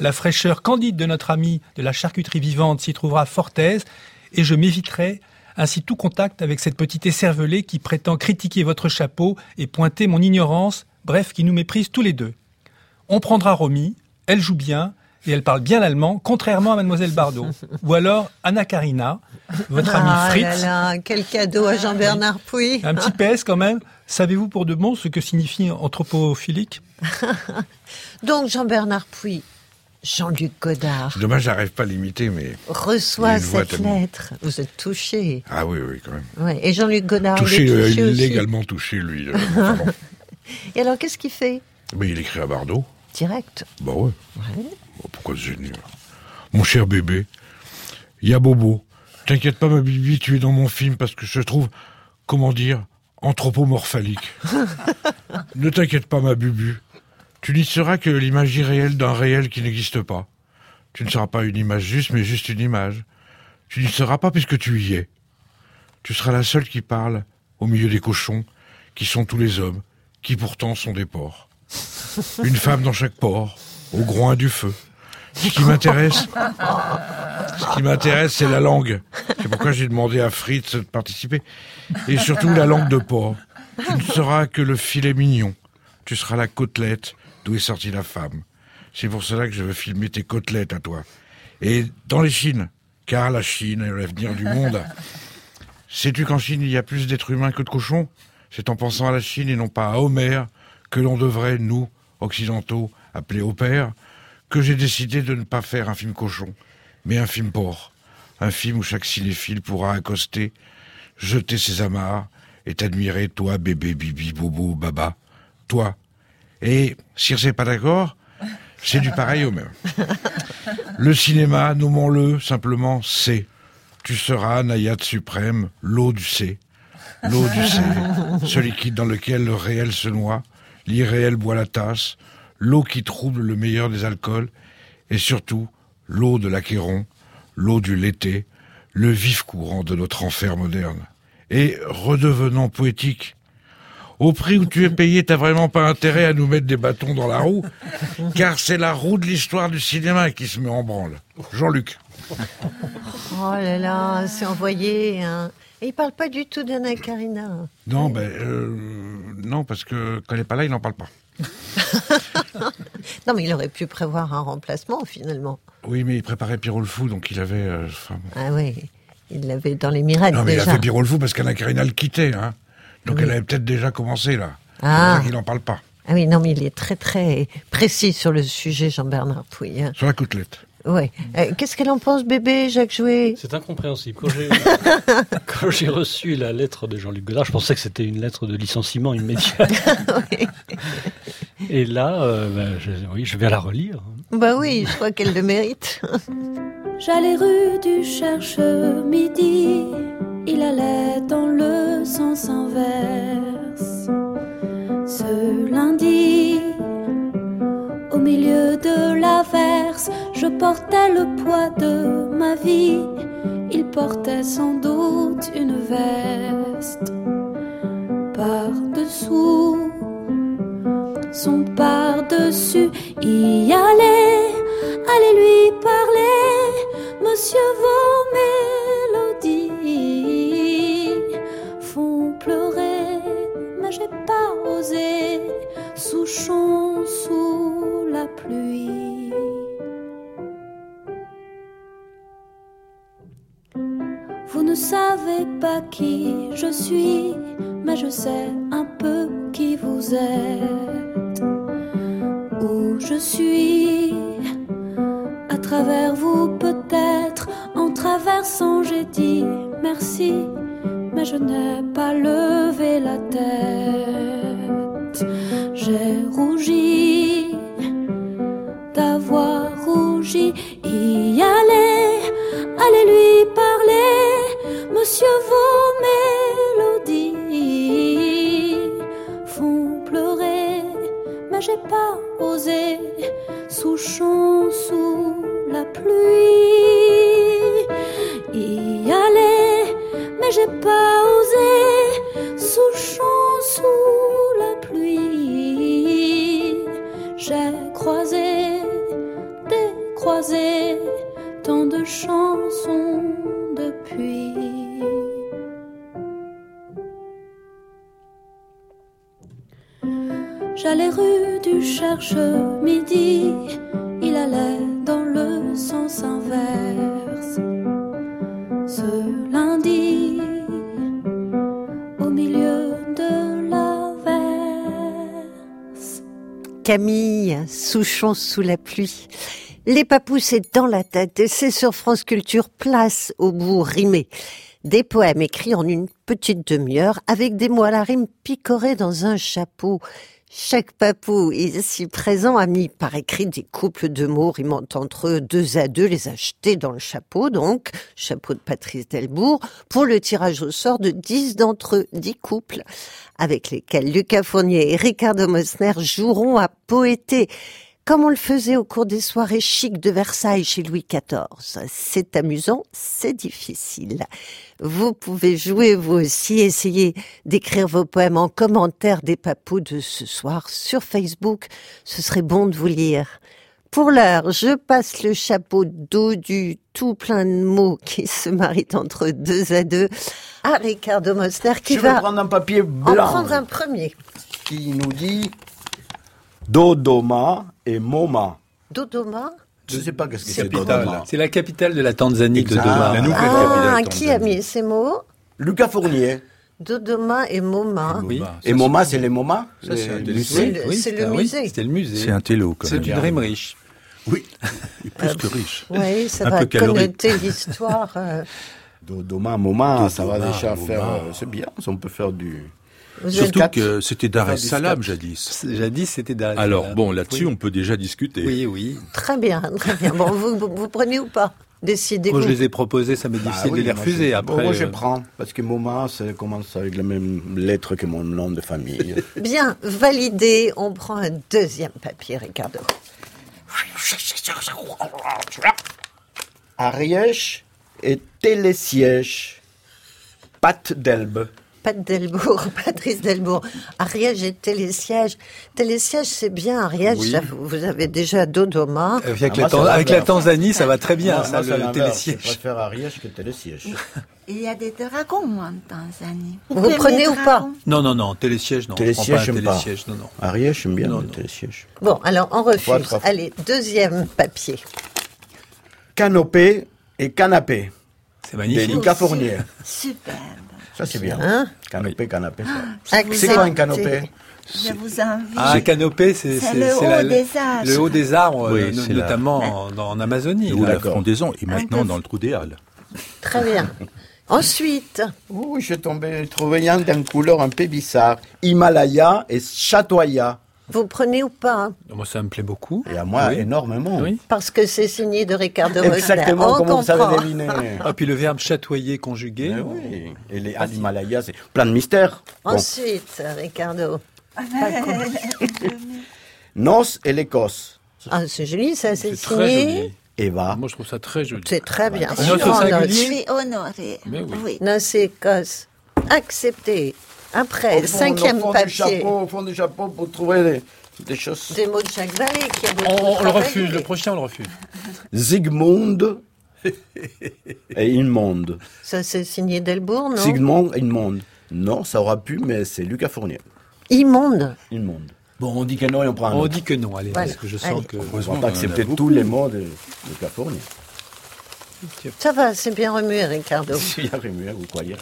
La fraîcheur candide de notre ami de la charcuterie vivante s'y trouvera fort aise, et je m'éviterai ainsi tout contact avec cette petite écervelée qui prétend critiquer votre chapeau et pointer mon ignorance, bref, qui nous méprise tous les deux. On prendra Romy, elle joue bien, et elle parle bien l'allemand, contrairement à Mademoiselle Bardot. Ou alors Anna Karina, votre ah amie là Fritz. là, quel cadeau à Jean-Bernard Pouy. Un petit PS quand même. Savez-vous pour de bon ce que signifie anthropophilique? Donc Jean-Bernard Pouy, Jean-Luc Godard Dommage, j'arrive pas à l'imiter, mais. reçoit cette tellement- lettre. Vous êtes touché. Ah oui, oui, quand même. Ouais. Et Jean-Luc Godard, touché, il est euh, touché aussi. illégalement touché, lui. euh, enfin. Et alors, qu'est-ce qu'il fait? Mais il écrit à Bardot. Direct. Bah ouais. Pourquoi se gêner Mon cher bébé, il y a Bobo. T'inquiète pas, ma bibi, tu es dans mon film parce que je te trouve, comment dire, anthropomorphalique. ne t'inquiète pas, ma bubu. Tu n'y seras que l'image irréelle d'un réel qui n'existe pas. Tu ne seras pas une image juste, mais juste une image. Tu n'y seras pas puisque tu y es. Tu seras la seule qui parle au milieu des cochons, qui sont tous les hommes, qui pourtant sont des porcs. Une femme dans chaque port, au groin du feu. Ce qui m'intéresse, ce qui m'intéresse, c'est la langue. C'est pourquoi j'ai demandé à Fritz de participer. Et surtout la langue de porc. Tu ne seras que le filet mignon. Tu seras la côtelette d'où est sortie la femme. C'est pour cela que je veux filmer tes côtelettes à toi. Et dans les Chines. Car la Chine est l'avenir du monde. Sais-tu qu'en Chine, il y a plus d'êtres humains que de cochons? C'est en pensant à la Chine et non pas à Homère que l'on devrait, nous, occidentaux, appeler au père, que j'ai décidé de ne pas faire un film cochon, mais un film porc. Un film où chaque cinéphile pourra accoster, jeter ses amarres et t'admirer, toi, bébé, bibi, bobo, baba. Toi. Et, si c'est pas d'accord, c'est du pareil au même. Le cinéma, nommons-le simplement C. Tu seras, naïade suprême, l'eau du C. L'eau du C, ce liquide dans lequel le réel se noie, l'irréel boit la tasse, l'eau qui trouble le meilleur des alcools, et surtout l'eau de l'Achéron, l'eau du Lété, le vif courant de notre enfer moderne. Et redevenant poétique, au prix où tu es payé, t'as vraiment pas intérêt à nous mettre des bâtons dans la roue, car c'est la roue de l'histoire du cinéma qui se met en branle. Jean-Luc. Oh là là, c'est envoyé. Hein. Et il parle pas du tout d'Anna Karina. Non, ben, euh, non, parce que quand elle est pas là, il n'en parle pas. Non, mais il aurait pu prévoir un remplacement finalement. Oui, mais il préparait Pierrot le Fou, donc il avait... euh. Ah oui, il l'avait dans les miracles non, mais il a fait Pierrot le Fou parce qu'Anna Karina le quittait, hein. Donc Oui. elle avait peut-être déjà commencé, là. C'est Ah. pour ça qu'il n'en parle pas. Ah oui, non, mais il est très très précis sur le sujet, Jean-Bernard Pouy. hein. Sur la côtelette. Ouais. Euh, Qu'est-ce qu'elle en pense, bébé, Jacques Jouet? C'est incompréhensible. Quand j'ai, reçu la lettre de Jean-Luc Godard, je pensais que c'était une lettre de licenciement immédiat. Et là, euh, ben, je, oui, je vais la relire. Bah oui, je crois qu'elle le mérite. J'allais rue du Cherche-Midi, il allait dans le sens inverse. Ce lundi, au milieu de l'averse, je portais le poids de ma vie. Il portait sans doute une veste par-dessous son par-dessus. Y aller, allez lui parler, monsieur, vos Souchons sous la pluie. Vous ne savez pas qui je suis, mais je sais un peu qui vous êtes. Où je suis, à travers vous peut-être, en traversant j'ai dit merci, mais je n'ai pas levé la tête j'ai rougi d'avoir rougi. Y aller, aller lui parler, monsieur, vos mélodies font pleurer, mais j'ai pas osé. Souchon sous la pluie, y aller, mais j'ai pas osé. Souchon sous la pluie j'ai croisé, décroisé tant de chansons depuis. J'allais rue du Cherche Midi, il allait dans le sens inverse. Camille, Souchon sous la pluie. Les papous, c'est dans la tête et c'est sur France Culture, place au bout rimé. Des poèmes écrits en une petite demi-heure avec des mots à la rime picorés dans un chapeau. Chaque papou ici présent a mis par écrit des couples de mots rimant entre eux. Deux à deux, les a jetés dans le chapeau, donc, chapeau de Patrice Delbourg, pour le tirage au sort de dix d'entre eux, dix couples, avec lesquels Lucas Fournier et Ricardo Mosner joueront à poéter comme on le faisait au cours des soirées chic de Versailles chez Louis XIV. C'est amusant, c'est difficile. Vous pouvez jouer vous aussi, essayer d'écrire vos poèmes en commentaire des papous de ce soir sur Facebook. Ce serait bon de vous lire. Pour l'heure, je passe le chapeau dodu tout plein de mots qui se marient entre deux à deux à Ricardo Mosner qui Je va prendre un papier en blanc prendre un premier. qui nous dit Dodoma et Moma. Dodoma Je ne sais pas qu'est-ce que c'est. Dodoma. C'est la capitale de la Tanzanie Exact. Dodoma. La Ah, capitale qui a mis ces mots Lucas Fournier. Dodoma et Moma. Oui. Et Moma, c'est les Moma Ça, c'est le- c'est oui, musée. C'était le musée. C'est un télo, quand C'est une rime riche. Oui. Plus que riche. Oui, ça Un va connoter l'histoire. euh. Dodoma, Moma, ça va déjà faire. euh, C'est bien, on peut faire du. Surtout que c'était Dar es sketch. jadis. Jadis, c'était Dar es Alors bon, là-dessus, Oui. on peut déjà discuter. Oui, oui. Très bien, très bien. Bon, vous, vous, vous prenez ou pas? Décidez-vous. Moi, je les ai proposés, ça m'est Bah difficile oui, de les refuser. Après, Bon, moi, je euh, prends, parce que Moma, ça commence avec la même lettre que mon nom de famille. Bien, validé. On prend un deuxième papier, Ricardo. Ariège et télésiège. Pâte d'Elbe. Pat Delbourg, Patrice Delbourg. Ariège et télésiège. Télésiège, c'est bien. Ariège, Oui. ça, vous avez déjà Dodoma. Avec, Ah, la, moi, c'est avec la. Tanzanie, ça va très bien, Moi, ça, moi, le. Je préfère Ariège que télésiège. Il y a des dragons en Tanzanie. Vous prenez ou pas Non, non, non, télésiège, non. je prends Télésiège, j'aime pas. télésiège, non, non. Ariège, j'aime bien Non, le non. télésiège. Bon, alors on refuse. Trois, trois. Allez, deuxième papier. Canopée et canapé. C'est Des magnifique. Lucas Fournier. Ça, c'est bien. Hein Canopé, canapé. ça. Vous C'est quoi un invite. canopé Je vous invite. Ah, un canopé, c'est le haut la- des arbres. Le haut des arbres, Oui, no- c'est la- notamment en, Amazonie. Ou la frondaison, et maintenant dans le trou des Halles. Très bien. Ensuite, Ouh, je suis tombé, trouvé un d'une couleur un peu bizarre. Himalaya et Chatoya. Vous prenez ou pas hein Moi, ça me plaît beaucoup. Et à moi, Oui. énormément. Oui. Parce que c'est signé de Ricardo Mosner. Exactement, On comme vous savez comprend. deviner. Ah, puis le verbe chatoyer conjugué. Oui. Et les à l'Himalaya, c'est plein de mystères. Bon. Ensuite, Ricardo. Noces et l'Écosse. Ah, c'est joli, ça, c'est C'est très signé. joli. Eva. Moi, je trouve ça très joli. C'est très bien. Oh, singulier Je suis honorée. Mais oui. Noce Écosse. Accepté. Après, Au fond- cinquième au fond papier. Du chapeau, au fond du chapeau pour trouver des, des choses. Des mots de Jacques Vallée qui a On, beaucoup on le refuse, le prochain, on le refuse. Zygmunt et Inmonde. Ça, c'est signé Delbourg, non? Zygmunt et Inmonde. Non, ça aura pu, mais c'est Lucas Fournier. Immonde. Inmonde. Bon, on dit que non et on prend un On autre. dit que non, allez, Voilà. parce que je Allez. sens que... On va Heureusement pas accepter tous les mots de Lucas Fournier. Ça va, c'est bien remué, Ricardo. Il y a rien, vous croyez?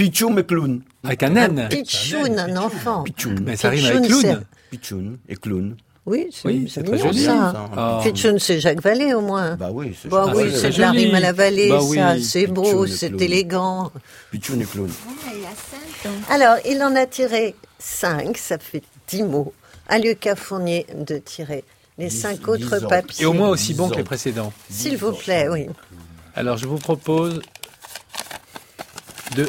Pichoum et clown. Avec un N. Pichoun, un enfant. Pichoun. Mais ça rime avec clown. Pichoun et clown. Oui, c'est Oui, c'est c'est très joli. ça. ça. Ah. C'est Jacques Vallée, au moins. Bah oui, c'est Bah oui, c'est de la rime à la vallée, Bah ça. C'est beau, c'est élégant. Pichoun et clown. Ah, il y a cinq ans. Alors, il en a tiré cinq, ça fait dix mots. À Lucas Fournier de tirer les Dix- cinq dix autres ans. papiers. Et au moins aussi bon que les précédents. S'il vous plaît, oui. Alors, je vous propose de...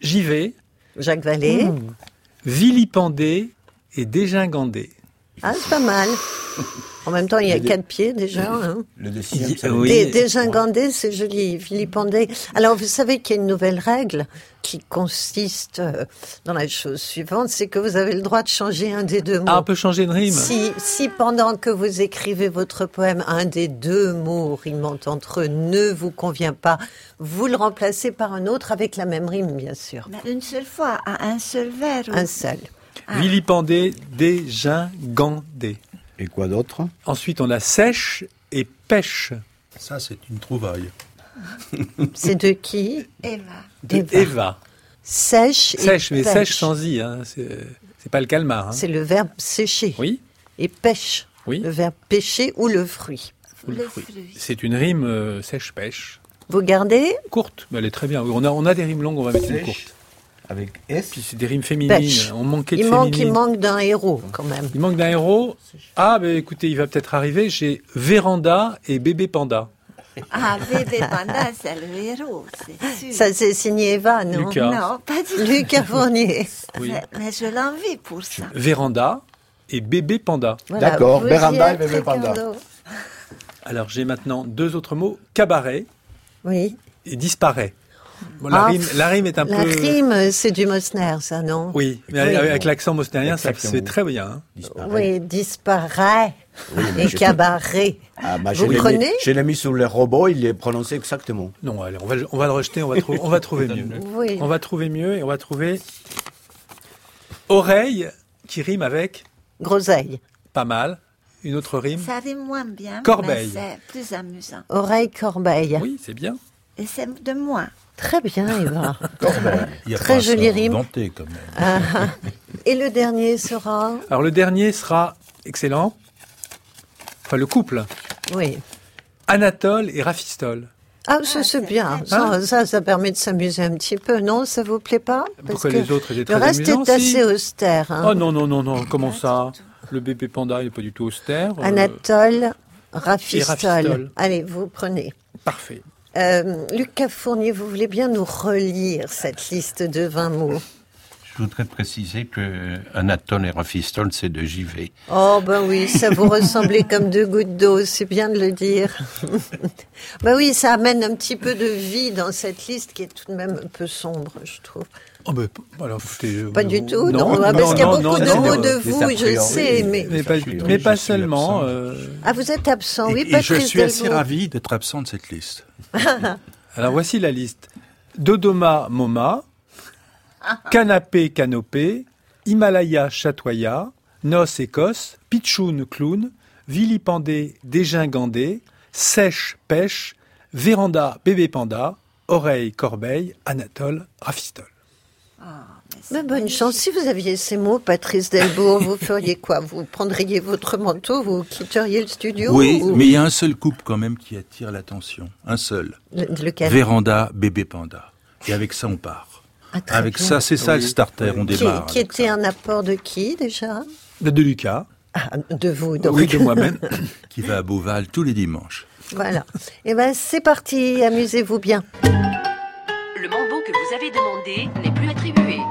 J'y vais. Jacques Vallée. Mmh. vilipendé et dégingandé. Ah, c'est pas mal. En même temps, il y a Le dé- quatre pieds déjà. hein. Le deuxième, Il- ça oui. Dé- Dégingandé, c'est joli. Vilipendé. Alors, vous savez qu'il y a une nouvelle règle qui consiste euh, dans la chose suivante, c'est que vous avez le droit de changer un des deux mots. Ah, on peut changer de rime. Si, si pendant que vous écrivez votre poème, un des deux mots rimant entre eux ne vous convient pas, vous le remplacez par un autre avec la même rime, bien sûr. Mais une seule fois, à un seul vers. Un seul. Vilipendé, dégingandé. Et quoi d'autre? Ensuite, on a sèche et pêche. Ça, c'est une trouvaille. C'est de qui? Eva. De Eva. Eva. Sèche et Sèche, mais pêche. sèche sans i. Hein. C'est pas le calmar. hein. C'est le verbe sécher. Oui. Et pêche. Oui. Le verbe pêcher ou le fruit. Ou le fruit. C'est une rime euh, sèche-pêche. Vous gardez? Courte, mais elle est très bien. On a, on a des rimes longues, on va mettre une Sèche. courte. Avec S Puis c'est des rimes féminines. Pêche. On manquait de Il manque, il manque d'un héros, quand même. Il manque d'un héros. Ah, ben écoutez, il va peut-être arriver. J'ai Véranda et Bébé Panda. Ah, bébé panda, c'est le héros, c'est sûr. Ça, c'est signé Eva, non? Lucas. Non, pas du tout. Lucas Fournier. Oui. Mais, mais je l'envie pour ça. Véranda et Bébé Panda. Voilà, D'accord, Véranda et bébé panda. Alors j'ai maintenant deux autres mots cabaret Oui. et disparaît. Bon, la, Ah, rime, la rime est un La peu. rime, c'est du Mosner, ça, non Oui, mais Oui. avec l'accent mosnérien, ça c'est très bien. hein. disparaît. Oui, disparaît et cabaret. Ah, bah, je Vous l'ai mis- prenez Je l'ai mis sur le robot, il est prononcé exactement. Non, allez, on va, le- on va le rejeter, on va, trou- on va trouver mieux. Oui. On va trouver mieux et on va trouver oreille qui rime avec Groseille. pas mal. Une autre rime. Ça rime moins bien, Corbeille. c'est plus amusant. Oreille corbeille. Oui, c'est bien. Et c'est de moi. Très bien, Eva. Il y a Très jolie rime. inventé, quand même. Ah, ah. Et le dernier sera Alors le dernier sera excellent. Enfin le couple. Oui. Anatole et Raphistole. Ah, ça c'est bien. Ça, ça, ça permet de s'amuser un petit peu, non Ça vous plaît pas? Parce Pourquoi que les autres étaient Le très reste amusants, est assez si. austère. hein. Oh non, non, non, non, comment ça? Le bébé panda, il n'est pas du tout austère. euh, Anatole, Raphistole. Raphistole. Allez, vous prenez. Parfait. Euh, Lucas Fournier, vous voulez bien nous relire cette liste de 20 mots? Je voudrais préciser que Anatole et Raphistole, c'est de JV. Oh, ben oui, ça vous ressemblait comme deux gouttes d'eau, c'est bien de le dire. ben oui, ça amène un petit peu de vie dans cette liste qui est tout de même un peu sombre, je trouve. Oh, ben, alors, euh, Pas du tout, non, non, ah, parce qu'il y a non, beaucoup non, de non, mots de vous, je sais, mais... Mais pas, mais pas seulement. euh, Ah, vous êtes absent, oui, et, et Patrice je suis assez ravi d'être absent de cette liste. Alors voici la liste. Dodoma Moma, Canapé Canopé, Himalaya Chatoya, Noce Écosse, Pichoun Clown, Vilipendé Dégingandé, Sèche Pêche, Véranda Bébé Panda, Oreille Corbeille, Anatole Raphistole. Mais bonne chance. Si vous aviez ces mots, Patrice Delbourg, vous feriez quoi? Vous prendriez votre manteau, vous quitteriez le studio Oui, ou- mais il y a un seul couple quand même qui attire l'attention. Un seul. Le- lequel? Véranda, bébé panda. Et avec ça, on part. Ah, avec bien. ça, c'est ça Oui. le starter, on Qui, démarre. qui était un apport de qui déjà? De, de Lucas. Ah, De vous, donc. Oui, de moi-même. qui va à Beauval tous les dimanches. Voilà. Eh ben, c'est parti. Amusez-vous bien. Le mambo que vous avez demandé n'est plus attribué.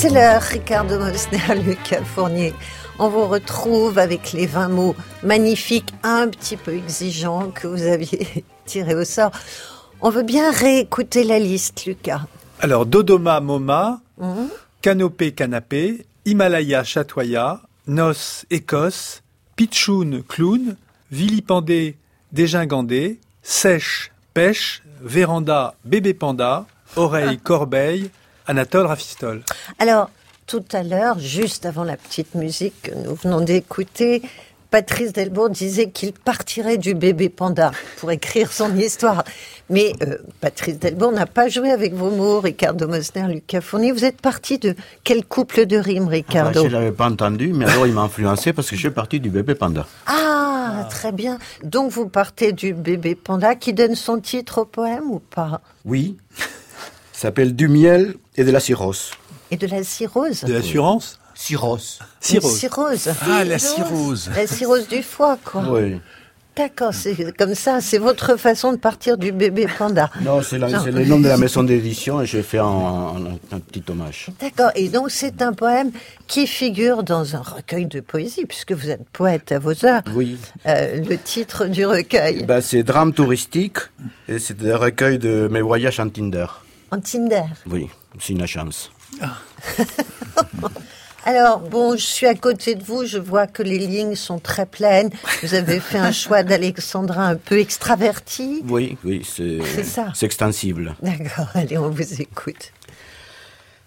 C'est l'heure, Ricardo Mosner, Lucas Fournier. On vous retrouve avec les 20 mots magnifiques, un petit peu exigeants que vous aviez tirés au sort. On veut bien réécouter la liste, Lucas. Alors Dodoma Moma, Mhm. Canopé Canapé, Himalaya Chatoya, Noce Écosse, Pichoun Clown, Vilipendé Dégingandé, Sèche Pêche, Véranda Bébé Panda, Oreille Corbeille, Anatole Raphistole. Alors, tout à l'heure, juste avant la petite musique que nous venons d'écouter, Patrice Delbourg disait qu'il partirait du bébé panda pour écrire son histoire. Mais euh, Patrice Delbourg n'a pas joué avec vos mots, Ricardo Mosner, Lucas Fournier. Vous êtes parti de quel couple de rimes, Ah, Ricardo je l'avais pas entendu, mais alors il m'a influencé parce que je suis parti du bébé panda. Ah, très bien. Donc vous partez du bébé panda qui donne son titre au poème ou pas? Oui. Ça s'appelle Du miel et de la cirrhose. Et de la cirrhose De l'assurance Cirrhose. Une cirrhose. Ah, la cirrhose. La cirrhose du foie, quoi. Oui. D'accord, c'est comme ça, c'est votre façon de partir du bébé panda. Non, c'est la- Non. c'est le nom de la maison d'édition et j'ai fait un, un- un petit hommage. D'accord, et donc c'est un poème qui figure dans un recueil de poésie, puisque vous êtes poète à vos heures. Oui. Euh, le titre du recueil, Ben, c'est Drame touristique et c'est un recueil de mes voyages en Tinder. En Tinder. Oui, c'est une chance. Alors, bon, je suis à côté de vous, je vois que les lignes sont très pleines. Vous avez fait un choix d'alexandrin un peu extraverti. Oui, oui, c'est C'est ça. c'est extensible. D'accord, allez, on vous écoute.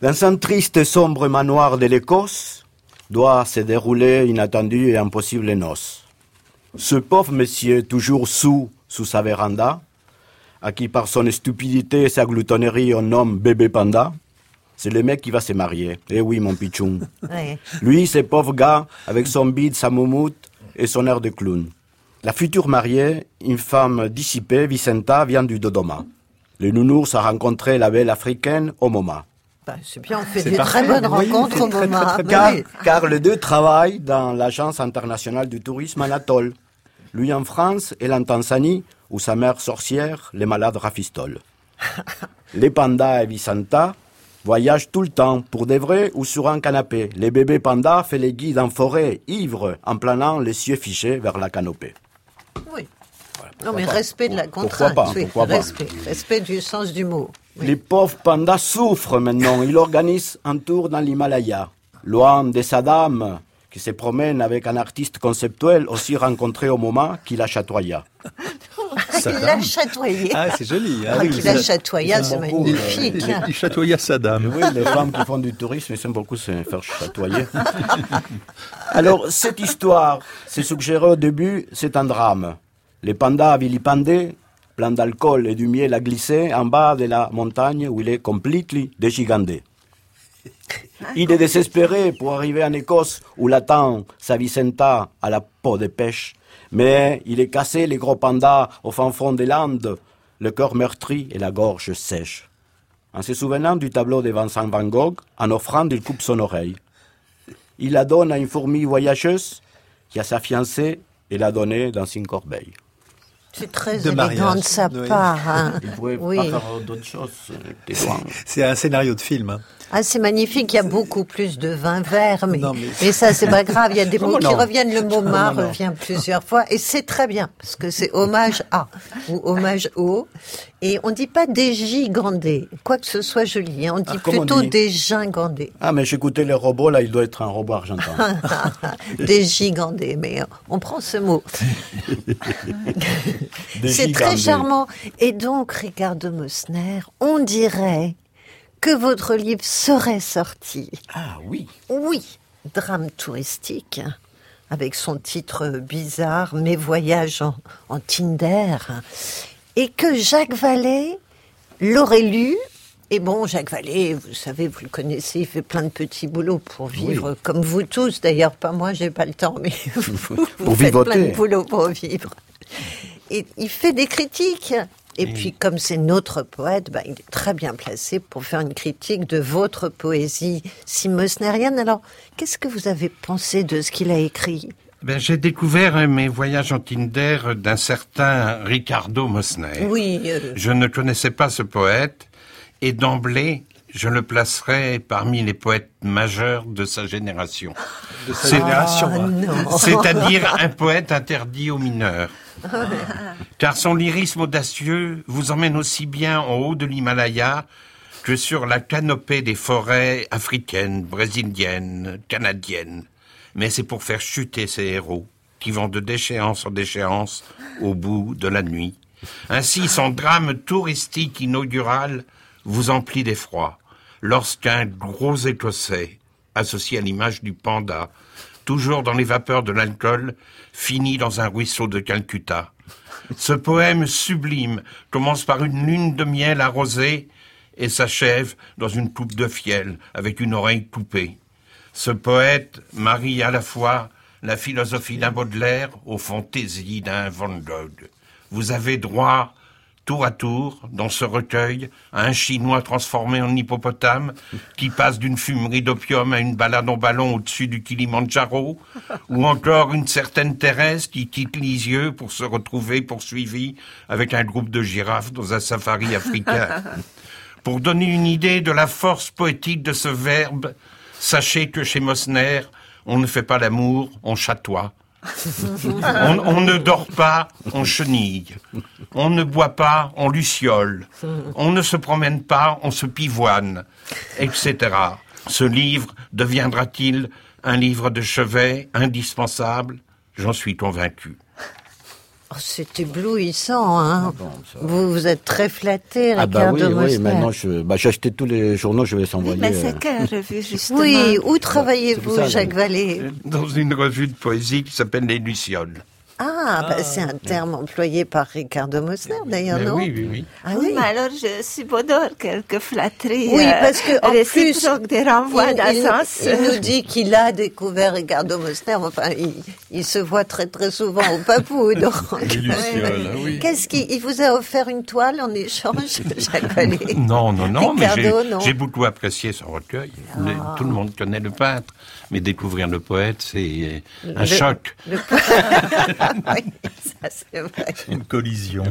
Dans un triste et sombre manoir de l'Écosse, doit se dérouler inattendu et impossible noce. Ce pauvre monsieur, toujours sous sous sa véranda, à qui par son stupidité et sa gloutonnerie on nomme bébé panda, c'est le mec qui va se marier. Eh oui, mon pichoun. Ouais. Lui, ce pauvre gars, avec son bide, sa moumoute et son air de clown. La future mariée, une femme dissipée, Vicenta, vient du Dodoma. Le nounours a rencontré la belle africaine au MoMA. Bah, c'est bien, on fait des parfait. très bonnes Oui, rencontres c'est au très, moment. très, très Ah, car, oui. car les deux travaillent dans l'Agence internationale du tourisme Anatole. Lui en France, elle en Tanzanie, où sa mère sorcière les malades rafistole. les pandas et Vicenta voyagent tout le temps, pour des vrais ou sur un canapé. Les bébés pandas fait les guides en forêt, ivres, en planant les yeux fichés vers la canopée. Oui. Non, mais pas respect de la Pourquoi contrainte. pas, oui, pourquoi pas. respect, respect du sens du mot. Les pauvres pandas souffrent maintenant. Ils organisent un tour dans l'Himalaya. Loin de sa dame, qui se promène avec un artiste conceptuel aussi rencontré au moment qu'il a chatoya. Il l'a chatoyé. Ah, c'est joli. Ah, qu'il a chatoyé, c'est magnifique. Il, il chatoya sa dame. Oui, les femmes qui font du tourisme, ils aiment beaucoup se faire chatoyer. Alors, cette histoire, c'est suggéré au début, c'est un drame. Les pandas vilipendés, plein d'alcool et du miel à glisser en bas de la montagne où il est complètement dégiganté. Il est désespéré pour arriver en Écosse où l'attend sa Vicenta à la peau de pêche. Mais il est cassé, les gros pandas, au fin fond des Landes, le cœur meurtri et la gorge sèche. En se souvenant du tableau de Vincent Van Gogh, en offrant, il coupe son oreille. Il la donne à une fourmi voyageuse qui a sa fiancée et l'a donnée dans une corbeille. C'est très De élégant mariage, de sa oui. part. hein. Il pouvait Oui. pas faire d'autres choses. des fois. C'est un scénario de film. hein. Ah, c'est magnifique. Il y a beaucoup plus de vin vert, mais, Non, mais- mais ça, c'est pas grave. Il y a des mots qui non reviennent. Le mot non revient plusieurs fois, et c'est très bien parce que c'est hommage à ou hommage au. Et on dit pas des gigandés, quoi que ce soit joli. hein. On dit Ah, on plutôt dit des gingandés, Ah, mais j'écoutais le robot, là, il doit être un robot argentin. des gigandés. Mais euh, on prend ce mot. C'est très charmant. Et donc, Ricardo Mosner, on dirait que votre livre serait sorti. Ah oui. Oui, drame touristique, avec son titre bizarre, Mes voyages en, en Tinder, et que Jacques Vallée l'aurait lu. Et bon, Jacques Vallée, vous savez, vous le connaissez, il fait plein de petits boulots pour vivre, comme vous tous. D'ailleurs, pas moi, j'ai pas le temps, mais vous, vous faites plein de boulots pour vivre. Et il fait des critiques. Et puis, comme c'est notre poète, bah, il est très bien placé pour faire une critique de votre poésie si mosnérienne. Alors, qu'est-ce que vous avez pensé de ce qu'il a écrit? Ben, j'ai découvert euh, mes voyages en Tinder d'un certain Ricardo Mosner. Oui, euh, Je ne connaissais pas ce poète et d'emblée, je le placerai parmi les poètes majeurs de sa génération. De sa C'est- génération. Ah, hein. non. C'est-à-dire un poète interdit aux mineurs. Car son lyrisme audacieux vous emmène aussi bien en haut de l'Himalaya que sur la canopée des forêts africaines, brésiliennes, canadiennes. Mais c'est pour faire chuter ces héros qui vont de déchéance en déchéance au bout de la nuit. Ainsi, son drame touristique inaugural vous emplit d'effroi lorsqu'un gros écossais, associé à l'image du panda, toujours dans les vapeurs de l'alcool, finit dans un ruisseau de Calcutta. Ce poème sublime commence par une lune de miel arrosée et s'achève dans une coupe de fiel avec une oreille coupée. Ce poète marie à la fois la philosophie d'un Baudelaire aux fantaisies d'un Van Gogh. Vous avez droit, tour à tour, dans ce recueil, à un Chinois transformé en hippopotame qui passe d'une fumerie d'opium à une balade en ballon au-dessus du Kilimandjaro, ou encore une certaine Thérèse qui quitte Lisieux pour se retrouver poursuivie avec un groupe de girafes dans un safari africain. Pour donner une idée de la force poétique de ce verbe, sachez que chez Mosner, on ne fait pas l'amour, on chatoie. on, on ne dort pas, on chenille. On ne boit pas, on luciole. On ne se promène pas, on se pivoine, etc. Ce livre deviendra-t-il un livre de chevet indispensable? J'en suis convaincu. Oh, c'est éblouissant, hein. vous, vous êtes très flatté, Ah bah Ricardo oui, oui, maintenant je, bah, j'ai acheté tous les journaux, je vais les envoyer. Mais euh, c'est quelle revue, justement Oui, où travaillez-vous, Jacques Vallée? Dans une revue de poésie qui s'appelle Les Lucioles. Ah, bah, c'est un terme employé par Ricardo Mosner, d'ailleurs, non oui, oui, oui. Ah oui, oui. mais alors je subodore quelques flatteries. Oui, euh, parce que en plus, des renvois il, il- nous dit qu'il a découvert Ricardo Mosner. Enfin, il, il se voit très très souvent au Papou. Donc, Les Lucioles, ah oui. Qu'est-ce qu'il il vous a offert une toile en échange, Jacques Vallée Non, non, non, mais j'ai- Ricardo, non. j'ai beaucoup apprécié son recueil. Le- Ah. tout le monde connaît le peintre, mais découvrir le poète, c'est un Le- choc. le- Oui, ça c'est vrai. Une collision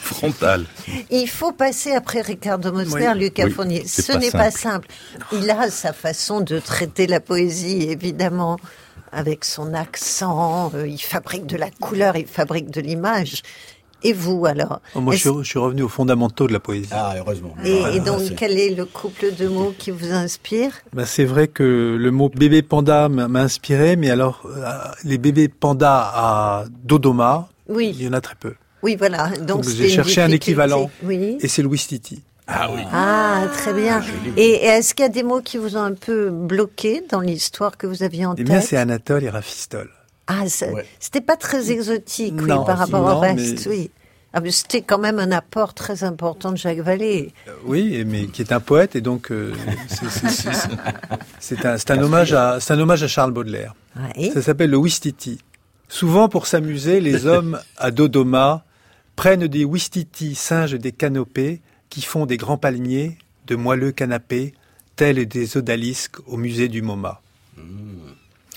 frontale. Il faut passer après Ricardo Mosner, Oui. Lucas Oui, Fournier. c'est Ce pas n'est pas simple. simple. Il a sa façon de traiter la poésie, évidemment, avec son accent. euh, Il fabrique de la couleur, il fabrique de l'image. Et vous, alors Oh, Moi, je suis, je suis revenu aux fondamentaux de la poésie. Ah, heureusement. Et, et donc, quel est le couple de mots qui vous inspire? Ben, c'est vrai que le mot bébé panda m'a inspiré, mais alors euh, les bébés pandas à Dodoma, Oui. il y en a très peu. Oui, voilà. Donc, Donc, j'ai cherché un équivalent, Oui. et c'est le Wistiti. Ah oui. Ah, très bien. Et, et est-ce qu'il y a des mots qui vous ont un peu bloqué dans l'histoire que vous aviez en Eh tête? bien, c'est Anatole et Raphistole. Ah, ça- c'était pas très exotique, oui, Non, par rapport au reste, mais- oui. Ah, mais c'était quand même un apport très important de Jacques Vallée. Oui, et- mais qui est un poète, et donc euh, c'est- un, hommage à, c'est un hommage à Charles Baudelaire. Oui. Ça s'appelle le Wistiti. Souvent, pour s'amuser, les hommes à Dodoma prennent des Wistiti, singes des canopées, qui font des grands palmiers, de moelleux canapés, tels des odalisques au musée du MoMA.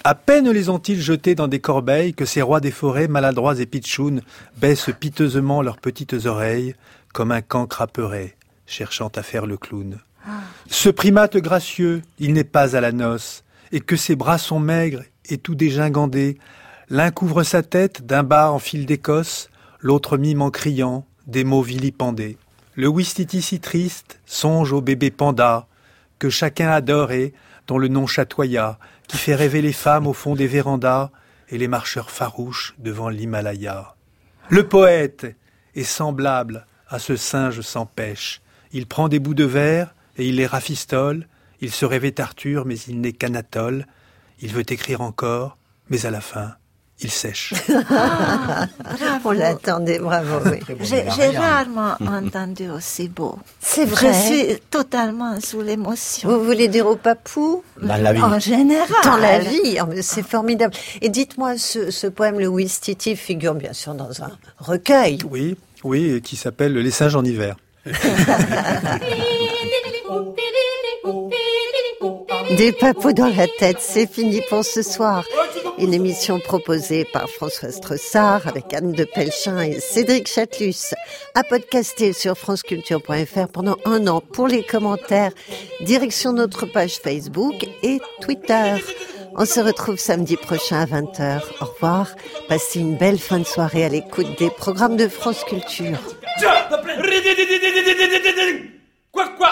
À peine les ont-ils jetés dans des corbeilles que ces rois des forêts, maladroits et pitchouns, baissent piteusement leurs petites oreilles, comme un cancre apeuré, cherchant à faire le clown. Ce primate gracieux, il n'est pas à la noce, et que ses bras sont maigres et tout dégingandés. L'un couvre sa tête d'un bas en fil d'Écosse, l'autre mime en criant des mots vilipendés. Le Wistiti si triste songe au bébé panda, que chacun adorait, dont le nom chatoya, qui fait rêver les femmes au fond des vérandas et les marcheurs farouches devant l'Himalaya. Le poète est semblable à ce singe sans pêche. Il prend des bouts de verre et il les rafistole. Il se rêvait Arthur, mais il n'est qu'Anatole. Il veut écrire encore, mais à la fin, il sèche. On l'attendait, bravo. oui. J'ai rarement entendu aussi beau. C'est vrai. Je suis totalement sous l'émotion. Vous voulez dire au papou? Dans la vie. En général. Dans la vie, oh, c'est formidable. Et dites-moi, ce, ce poème, le Wistiti, figure bien sûr dans un recueil. Oui, oui, qui s'appelle Les singes en hiver. Des papous dans la tête, c'est fini pour ce soir. Une émission proposée par Françoise Tressard avec Anne de Pelchin et Cédric Chatelus. À podcaster sur franceculture.fr pendant un an pour les commentaires. Direction notre page Facebook et Twitter. On se retrouve samedi prochain à 20h. Au revoir. Passez une belle fin de soirée à l'écoute des programmes de France Culture. Quoi, quoi